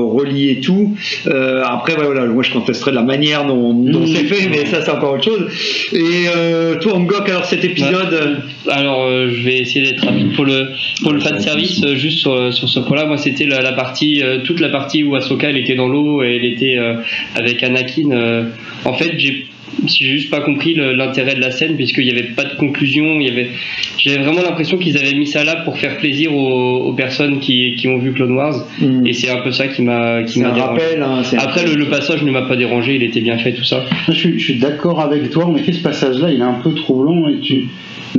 tout. Euh, après, ouais, voilà, moi, je contesterai la manière dont, dont Mmh. c'est fait, mais ça, c'est encore autre chose. Et euh, toi, Ngok, alors cet épisode, euh, Alors, euh, je vais essayer d'être rapide pour le pour le fan service. juste sur, sur ce point-là, moi, c'était la, la partie, toute la partie où Ahsoka elle était dans l'eau et elle était avec Anakin. en fait, j'ai j'ai juste pas compris l'intérêt de la scène puisqu'il n'y avait pas de conclusion. Il y avait, j'avais vraiment l'impression qu'ils avaient mis ça là pour faire plaisir aux, aux personnes qui, qui ont vu Clone Wars. Hmm. Et c'est un peu ça qui m'a qui dérangé. rappel. hein, Après, le, le passage ne m'a pas dérangé. Il était bien fait, tout ça. Je suis, d'accord avec toi, en effet ce passage-là il est un peu troublant et tu,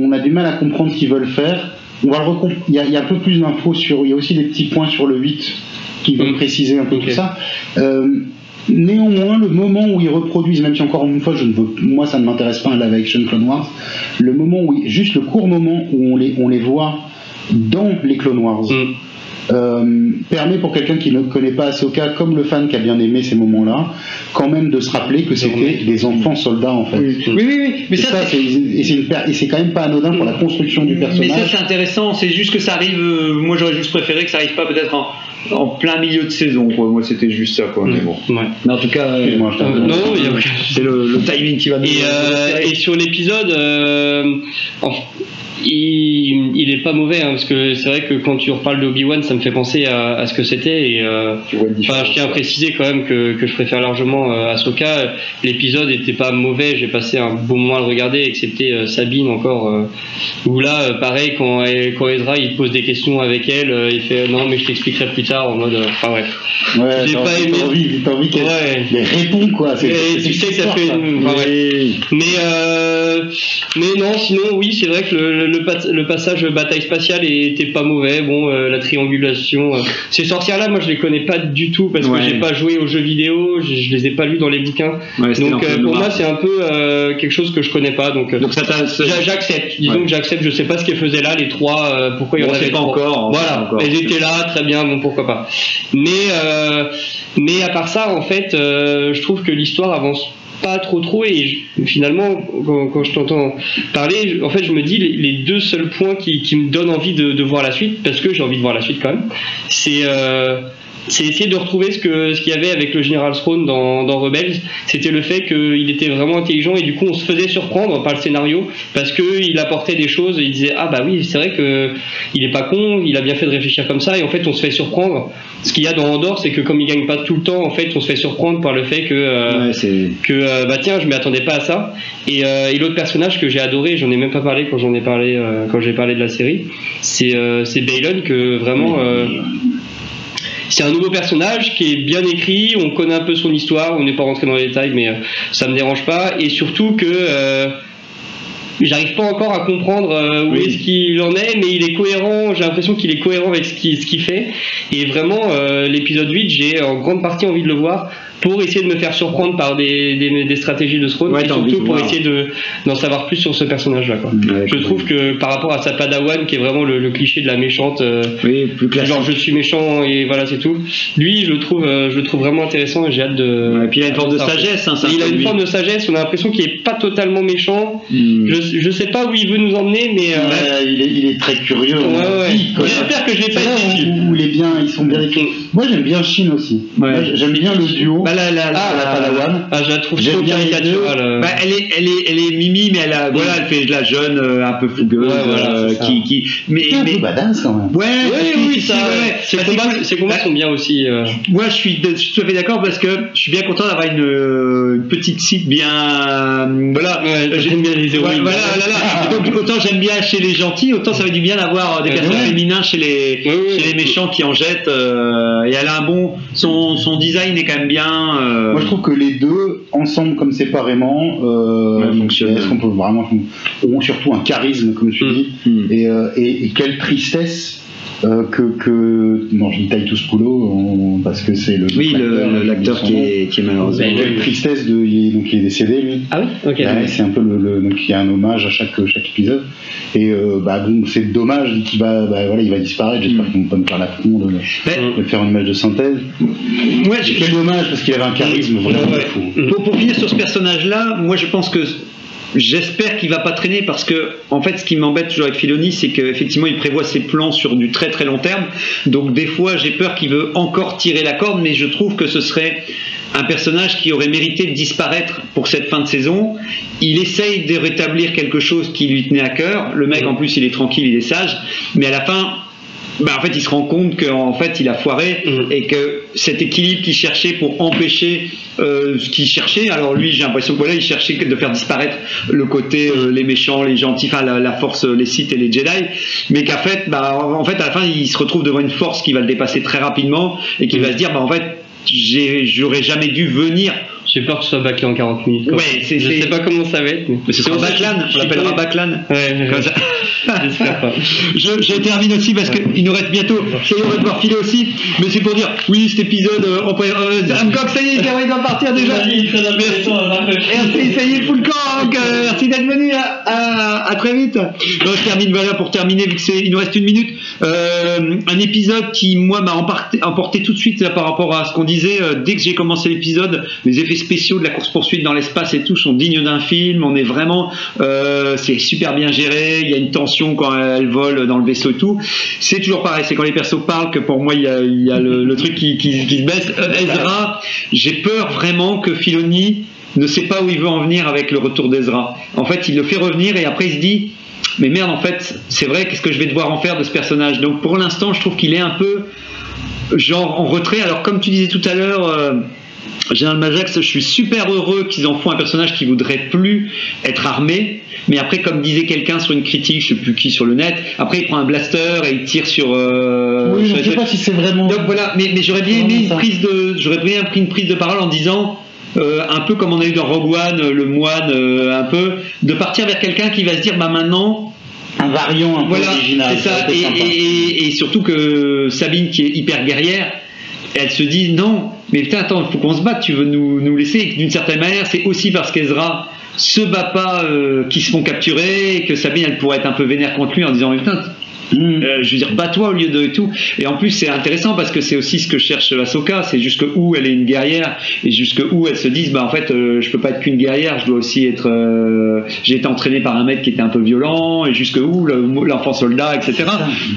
on a du mal à comprendre ce qu'ils veulent faire. On va le il, y a, il y a un peu plus d'infos sur, il y a aussi des petits points sur le 8 qui vont Mm. préciser un peu tout ça. Euh, néanmoins, le moment où ils reproduisent, même si encore une fois, je ne veux, moi ça ne m'intéresse pas un live action Clone Wars, le moment où, juste le court moment où on les, on les voit dans les Clone Wars, Mm. euh, permet pour quelqu'un qui ne connaît pas Ahsoka, comme le fan qui a bien aimé ces moments-là, quand même de se rappeler que c'était des enfants soldats en fait. Oui, oui, oui, oui. Mais Et ça, ça, c'est- et c'est quand même pas anodin pour la construction du Mais ça personnage. c'est intéressant, c'est juste que ça arrive. euh, moi j'aurais juste préféré que ça arrive pas peut-être en, en plein milieu de saison. Quoi. Moi c'était juste ça. Quoi. Mais bon. Ouais. Mais en tout cas, euh, Euh, c'est le, le timing qui va nous. Et, euh, et sur l'épisode, euh, en- il, il est pas mauvais hein, parce que c'est vrai que quand tu reparles de Obi-Wan, ça me fait penser à, à ce que c'était. Et euh, je tiens à préciser quand même que, que je préfère largement euh, Ahsoka. L'épisode était pas mauvais, j'ai passé un bon moment à le regarder, excepté euh, Sabine encore. euh, où là, euh, pareil, quand, elle- quand Ezra il pose des questions avec elle, euh, il fait non mais je t'expliquerai plus en mode. euh, Enfin bref. Ouais, J'ai pas envie- aimé. Envie, t'as envie qu'elle Ouais. réponde, quoi. C'est- Et tu sais que ça fait. enfin. Mais euh, mais non, sinon oui, c'est vrai que le, le, pas- le passage bataille spatiale était pas mauvais. Bon, euh, la triangulation. euh, Ces sorcières-là, moi je les connais pas du tout parce Ouais. que j'ai pas joué aux jeux vidéo, je, je les ai pas lus dans les bouquins. Ouais, Donc pour moi c'est un peu quelque chose que je connais pas. Donc, ça j'accepte. Disons que j'accepte. Je sais pas ce qu'elles faisaient là les trois. pourquoi il y en avait pas encore. Voilà, pas encore. elles étaient là, très bien, bon pourquoi pas. Mais euh, mais à part ça, en fait, euh, je trouve que l'histoire avance pas trop trop et finalement quand, je t'entends parler, je- en fait je me dis les, les deux seuls points qui, qui me donnent envie de, de voir la suite parce que j'ai envie de voir la suite quand même, c'est euh, c'est essayer de retrouver ce que ce qu'il y avait avec le général Throne dans, dans Rebels. C'était le fait qu'il était vraiment intelligent et du coup on se faisait surprendre par le scénario parce que il apportait des choses et il disait ah bah oui c'est vrai que il est pas con, il a bien fait de réfléchir comme ça et en fait on se fait surprendre. Ce qu'il y a dans Andorre c'est que comme il gagne pas tout le temps en fait on se fait surprendre par le fait que euh, Ouais, que euh, bah tiens je m'y attendais pas à ça et, euh, et l'autre personnage que j'ai adoré j'en ai même pas parlé quand j'en ai parlé quand j'ai parlé de la série c'est c'est Balon que vraiment c'est un nouveau personnage qui est bien écrit on connaît un peu son histoire on n'est pas rentré dans les détails mais euh, ça me dérange pas et surtout que euh, J'arrive pas encore à comprendre euh, où Oui. est-ce qu'il en est, mais il est cohérent. J'ai l'impression qu'il est cohérent avec ce qu'il ce fait. Et vraiment, euh, l'épisode 8, j'ai en grande partie envie de le voir pour essayer de me faire surprendre par des, des, des stratégies de Throne, Ouais, et surtout pour voir. essayer de- d'en savoir plus sur ce personnage-là. quoi. Ouais, Je trouve que par rapport à sa Padawan, qui est vraiment le, le cliché de la méchante, euh, Oui, plus classique. genre je suis méchant et voilà c'est tout. Lui, je le trouve, euh, je le trouve vraiment intéressant et j'ai hâte de. Ouais, et puis il a une forme de sagesse, hein, ça. il a une forme de sagesse. On a l'impression qu'il est pas totalement méchant. Hmm. Je, je sais pas où il veut nous emmener, mais. euh, il, est, il est très curieux. Dit. J'espère que je vais pas où, où les bien, ils sont bien écrits. Moi, j'aime bien Shin aussi. Moi, j'aime bien le duo. Bah, la, la, la, Ah, la Padawan. Ah, je la trouve J'aime trop caricaturale. euh. Bah, elle est, elle est, elle est mimi, mais elle a, voilà, elle fait de la jeune euh, un peu fougueuse, Ouais, voilà, euh, qui, qui, mais, un mais, peu badass quand même. ouais, Oui, ça. Bah, c'est combats, cool. ses combats Bah, sont bien aussi. euh. Moi, je suis, je suis tout à fait d'accord parce que je suis bien content d'avoir une, une petite site bien, euh, voilà. Ouais, J'ai- j'aime bien les héroïnes. Voilà, là, là. Et Donc, autant j'aime bien chez les gentils, autant ça fait du bien d'avoir des personnages féminins chez les, chez les méchants qui en jettent. et elle a un bon, son, son design est quand même bien. Euh, Moi, je trouve que les deux, ensemble comme séparément, euh, Ouais, fonctionnent. est-ce qu'on peut vraiment ont surtout un charisme, comme tu Mm. dis, Mm. et, euh, et, et quelle tristesse euh, que, que non, je dis Titus Poulo on- parce que c'est le oui, l'acteur, qui est, qui est malheureusement. Quelle tristesse de, il est, donc il est décédé lui. Ah oui Ok. Ouais, c'est un peu le, le- donc il y a un hommage à chaque chaque épisode et euh, bah bon c'est dommage qu'il va bah, voilà il va disparaître j'espère Mm. vont pas me faire la con de, Ben, de faire une image de synthèse ouais, quel dommage parce qu'il avait un charisme vraiment Ouais. fou Pour, pour finir sur ce personnage-là, moi je pense que j'espère qu'il va pas traîner parce que en fait ce qui m'embête toujours avec Filoni c'est qu'effectivement il prévoit ses plans sur du très très long terme. Donc des fois j'ai peur qu'il veut encore tirer la corde mais je trouve que ce serait un personnage qui aurait mérité de disparaître pour cette fin de saison. Il essaye de rétablir quelque chose qui lui tenait à cœur. Le mec en plus il est tranquille il est sage. Mais à la fin bah, en fait, il se rend compte qu'en fait, il a foiré Mhm. et que cet équilibre qu'il cherchait pour empêcher euh, ce qu'il cherchait, alors lui, j'ai l'impression que voilà, il cherchait de faire disparaître le côté euh, les méchants, les gentils, enfin la, la force, les Sith et les Jedi, mais qu'en fait, bah, en fait, à la fin, il se retrouve devant une force qui va le dépasser très rapidement et qui Mhm. va se dire, bah, en fait, j'ai- j'aurais jamais dû venir. J'ai peur que ce soit bâclé en 40 minutes. Ouais, c'est- je sais pas comment ça va être. Mais, Mais ce sera Baclan, on l'appellera Baclan. Ouais, Comme ça. J'espère pas. Je, je termine aussi parce qu'il nous reste bientôt. Ça y est, on va devoir filer aussi. Mais c'est pour dire, oui, cet épisode, euh, on pré- euh, Hancock, ça y est, il va partir déjà. Merci, ça y est, full camp. Euh, merci d'être venu. À, à- à très vite. Non, je termine, voilà, pour terminer, vu que c'est, il nous reste une minute. Euh, un épisode qui, moi, m'a emporté, tout de suite là, par rapport à ce qu'on disait. dès que j'ai commencé l'épisode, les effets spéciaux de la course-poursuite dans l'espace et tout sont dignes d'un film. On est vraiment, c'est super bien géré. Il y a une tension quand elle vole dans le vaisseau et tout. C'est toujours pareil. C'est quand les persos parlent que pour moi, il y a, le, truc qui se baisse. Euh, Ezra, j'ai peur vraiment que Filoni ne sait pas où il veut en venir avec le retour d'Ezra. En fait, il le fait revenir et après il se dit mais merde, en fait, c'est vrai, qu'est-ce que je vais devoir en faire de ce personnage? Donc pour l'instant, je trouve qu'il est un peu genre en retrait. Alors comme tu disais tout à l'heure, euh, Général Majax, je suis super heureux qu'ils en font un personnage qui voudrait plus être armé. Mais après, comme disait quelqu'un sur une critique, je sais plus qui sur le net, après il prend un blaster et il tire sur. euh, Oui, je les sais pas si c'est vraiment. Donc voilà, mais, mais j'aurais bien aimé une ça. prise de, j'aurais bien pris une prise de parole en disant. euh, un peu comme on a eu dans Rogue One, euh, le moine, euh, un peu, de partir vers quelqu'un qui va se dire, bah maintenant, Un variant un peu original. c'est ça. Et, et- et surtout que Sabine, qui est hyper guerrière, elle se dit non, mais putain, attends, il faut qu'on se batte, tu veux nous, nous laisser. Et d'une certaine manière, c'est aussi parce qu'Ezra se bat pas, euh, qu'ils se font capturer, et que Sabine, elle pourrait être un peu vénère contre lui en disant, putain, Mm. euh, je veux dire, bats-toi au lieu de tout. Et en plus, c'est intéressant parce que c'est aussi ce que cherche Ahsoka, c'est jusque où elle est une guerrière et jusque où elle se dit, bah en fait, euh, je peux pas être qu'une guerrière, je dois aussi être. euh, J'ai été entraîné par un maître qui était un peu violent et jusque où le- l'enfant soldat, etc.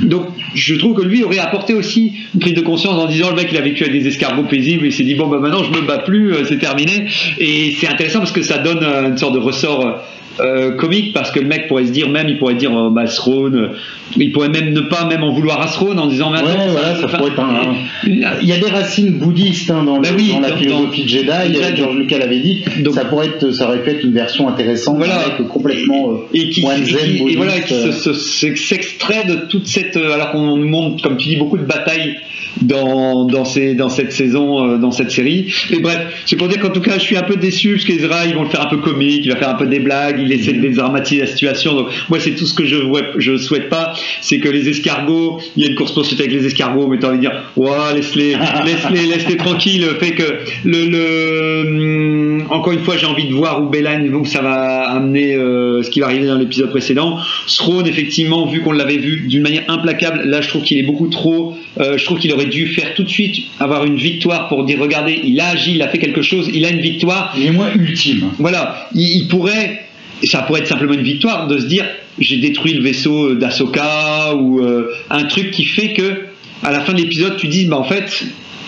Donc, je trouve que lui aurait apporté aussi une prise de conscience en disant, le mec, il a vécu avec des escargots paisibles et il s'est dit, bon, bah maintenant, je me bats plus, euh, c'est terminé. Et c'est intéressant parce que ça donne euh, une sorte de ressort. Euh, comique parce que le mec pourrait se dire même il pourrait dire euh, bah euh, il pourrait même ne pas même en vouloir à Throne en disant mais Ouais, attends, voilà, ça pourrait être un. Il y a des racines bouddhistes hein, dans, le- Bah oui, dans la philosophie dans- Jedi. Exact. George Lucas l'avait dit. Donc- ça pourrait être, ça aurait pu être une version intéressante, Voilà. avec complètement euh, et qui, et qui- voilà, qui se- euh. se- se- s'extrait de toute cette euh, alors qu'on nous montre comme tu dis beaucoup de batailles dans, dans, ces, dans cette saison euh, dans cette série. Et bref c'est pour dire qu'en tout cas je suis un peu déçu parce qu'Ezra ils vont le faire un peu comique il va faire un peu des blagues il essaie de dédramatiser la situation. Donc moi c'est tout ce que je je souhaite pas c'est que les escargots il y a une course poursuite avec les escargots mais t'as envie de dire ouais laisse-les laisse-les laisse-les tranquilles fait que le, le hum, encore une fois j'ai envie de voir où Bélan où ça va amener euh, ce qui va arriver dans l'épisode précédent. Throne effectivement vu qu'on l'avait vu d'une manière implacable là je trouve qu'il est beaucoup trop euh, je trouve qu'il aurait dû faire tout de suite avoir une victoire pour dire regardez il a agi il a fait quelque chose il a une victoire Il est moins ultime. voilà, il, il pourrait, et ça pourrait être simplement une victoire, de se dire j'ai détruit le vaisseau d'Asoka ou euh, un truc qui fait que à la fin de l'épisode tu dis bah en fait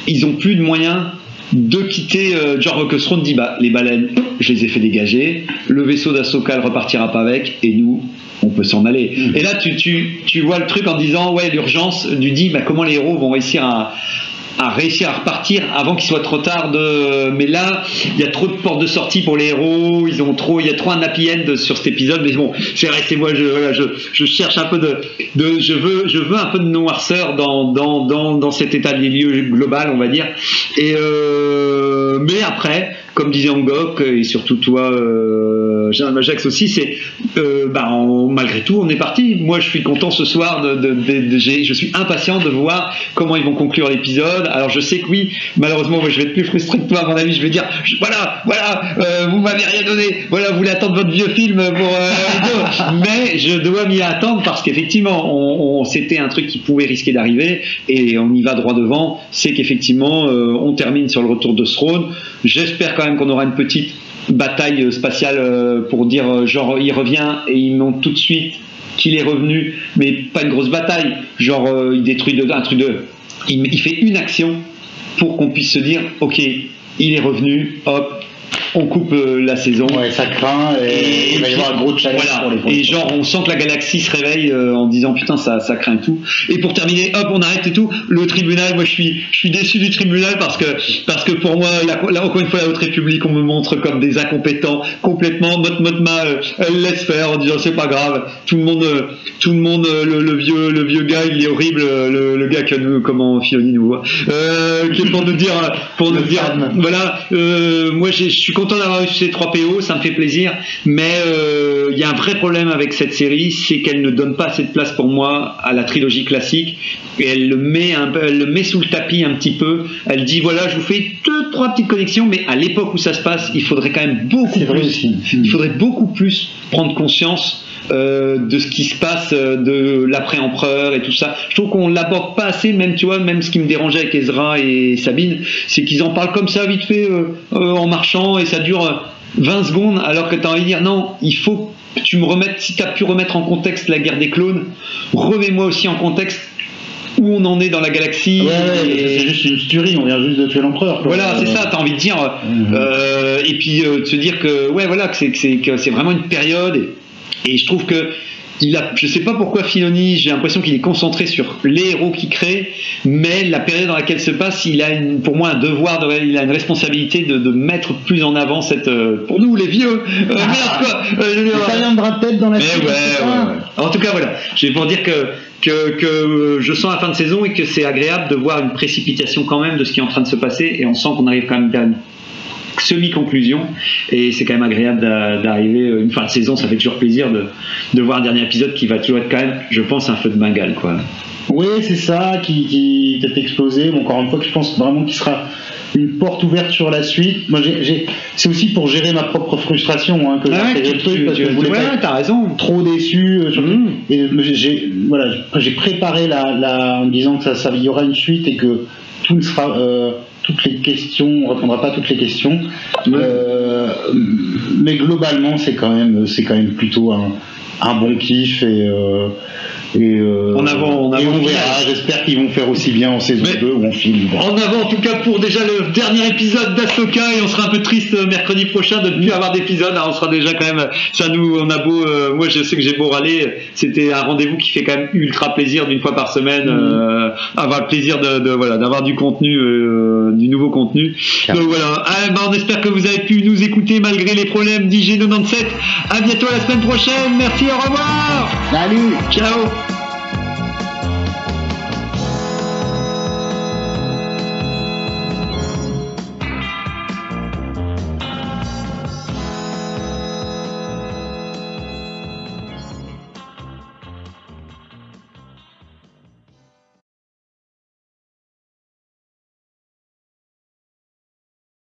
ils ont plus de moyens de quitter euh, genre que Throne dit bah les baleines je les ai fait dégager le vaisseau d'Asoka elle repartira pas avec et nous on peut s'en aller. Et là tu, tu, tu vois le truc en disant ouais l'urgence du dit bah comment les héros vont réussir à à réussir à repartir avant qu'il soit trop tard de mais là il y a trop de portes de sortie pour les héros ils ont trop il y a trop un happy end sur cet épisode mais bon c'est c'est moi je, voilà, je, je cherche un peu de, de je veux je veux un peu de noirceur dans dans, dans, dans cet état des lieux global on va dire. Et euh, mais après comme disait Angok et surtout toi euh, Majax aussi c'est euh, bah, malgré tout on est parti. Moi je suis content ce soir de, je suis impatient de voir comment ils vont conclure l'épisode. Alors je sais que oui malheureusement moi je vais être plus frustré que toi à mon avis. Je vais dire voilà voilà euh, vous m'avez rien donné. Voilà vous voulez attendre votre vieux film pour euh, mais je dois m'y attendre parce qu'effectivement on, c'était un truc qui pouvait risquer d'arriver et on y va droit devant. C'est qu'effectivement on termine sur le retour de Throne. J'espère quand même qu'on aura une petite bataille euh, spatiale euh, pour dire euh, genre il revient et ils montrent tout de suite qu'il est revenu mais pas une grosse bataille. Genre il détruit de, un truc de il, il fait une action pour qu'on puisse se dire ok il est revenu hop on coupe euh, la saison Ouais, ça craint et, il va y avoir un gros challenge voilà. pour les prochains. Et genre, on sent que la galaxie se réveille euh, en disant putain, ça, ça craint tout. Et pour terminer, hop, on arrête et tout. Le tribunal, moi, je suis, je suis déçu du tribunal parce que, parce que pour moi, là, encore une fois, la Haute République, on me montre comme des incompétents complètement. Mot Motma, euh, elle laisse faire en disant c'est pas grave. Tout le monde, tout le monde, le, le vieux, le vieux gars, il est horrible. Le, le gars que nous, comment Filoni nous voit, euh, qui est pour nous dire, pour nous dire, voilà, euh, moi je suis content d'avoir eu ces 3 PO, ça me fait plaisir, mais euh, il y a un vrai problème avec cette série, c'est qu'elle ne donne pas assez de place pour moi à la trilogie classique, et elle le met un peu, elle le met sous le tapis un petit peu. Elle dit voilà, je vous fais deux, trois petites connexions, mais à l'époque où ça se passe, il faudrait quand même beaucoup plus, aussi. il faudrait beaucoup plus prendre conscience. Euh, de ce qui se passe euh, de l'après-empereur et tout ça. Je trouve qu'on l'aborde pas assez, même tu vois, même ce qui me dérangeait avec Ezra et Sabine, c'est qu'ils en parlent comme ça vite fait euh, euh, en marchant et ça dure euh, 20 secondes alors que tu as envie de dire non, il faut que tu me remettes, si tu as pu remettre en contexte la guerre des clones, remets-moi aussi en contexte où on en est dans la galaxie. Ouais, et- c'est juste une tuerie, on vient juste de tuer l'empereur. voilà, c'est ça, t'as envie de dire, Mhm. euh, et puis euh, de se dire que, ouais, voilà, que c'est, que vraiment une période, et, et je trouve que il a, je sais pas pourquoi Filoni, j'ai l'impression qu'il est concentré sur les héros qu'il crée, mais la période dans laquelle se passe, il a une, pour moi un devoir, de, il a une responsabilité de, de mettre plus en avant cette, euh, pour nous les vieux, euh, merde quoi, euh, Ça viendra peut-être dans la mais suite. ouais, c'est ouais, ça. ouais. En tout cas, voilà. J'ai pour dire que, que, que je sens la fin de saison et que c'est agréable de voir une précipitation quand même de ce qui est en train de se passer et on sent qu'on arrive quand même vers une semi-conclusion et c'est quand même agréable d'a- d'arriver euh, une fin de saison. Ça fait toujours plaisir de, de voir un dernier épisode qui va toujours être quand même, je pense, un feu de Bengale, quoi. Oui, c'est ça qui, qui peut explosé. Bon, encore une fois, que je pense vraiment qu'il sera une porte ouverte sur la suite. Moi, j'ai- j'ai- c'est aussi pour gérer ma propre frustration hein, que j'ai Ah ouais, intégré tu- le truc tu- parce que je voulais ouais, pas t'as raison. trop déçu. euh, Mhm. Et j'ai- j'ai voilà, j'ai préparé la, la- en me disant que ça, ça y aura une suite et que tout ne sera euh, toutes les questions, on répondra pas à toutes les questions. Euh, mais globalement, c'est quand même c'est quand même plutôt un, un bon kiff et euh, et, euh, En avant- en avant on final. verra. J'espère qu'ils vont faire aussi bien en saison Mais- 2 ou en film. En avant en tout cas pour déjà le dernier épisode d'Asoka et on sera un peu triste euh, mercredi prochain de ne plus avoir d'épisode. Alors, on sera déjà quand même, ça nous, on a beau, euh, moi je sais que j'ai beau râler, c'était un rendez-vous qui fait quand même ultra plaisir d'une fois par semaine, euh, avoir le plaisir de, de- voilà d'avoir du contenu, du nouveau contenu. Donc voilà, Ah, ben, on espère que vous avez pu nous écouter malgré les problèmes d'IG97. À bientôt la semaine prochaine. Merci, au revoir. Salut Ciao.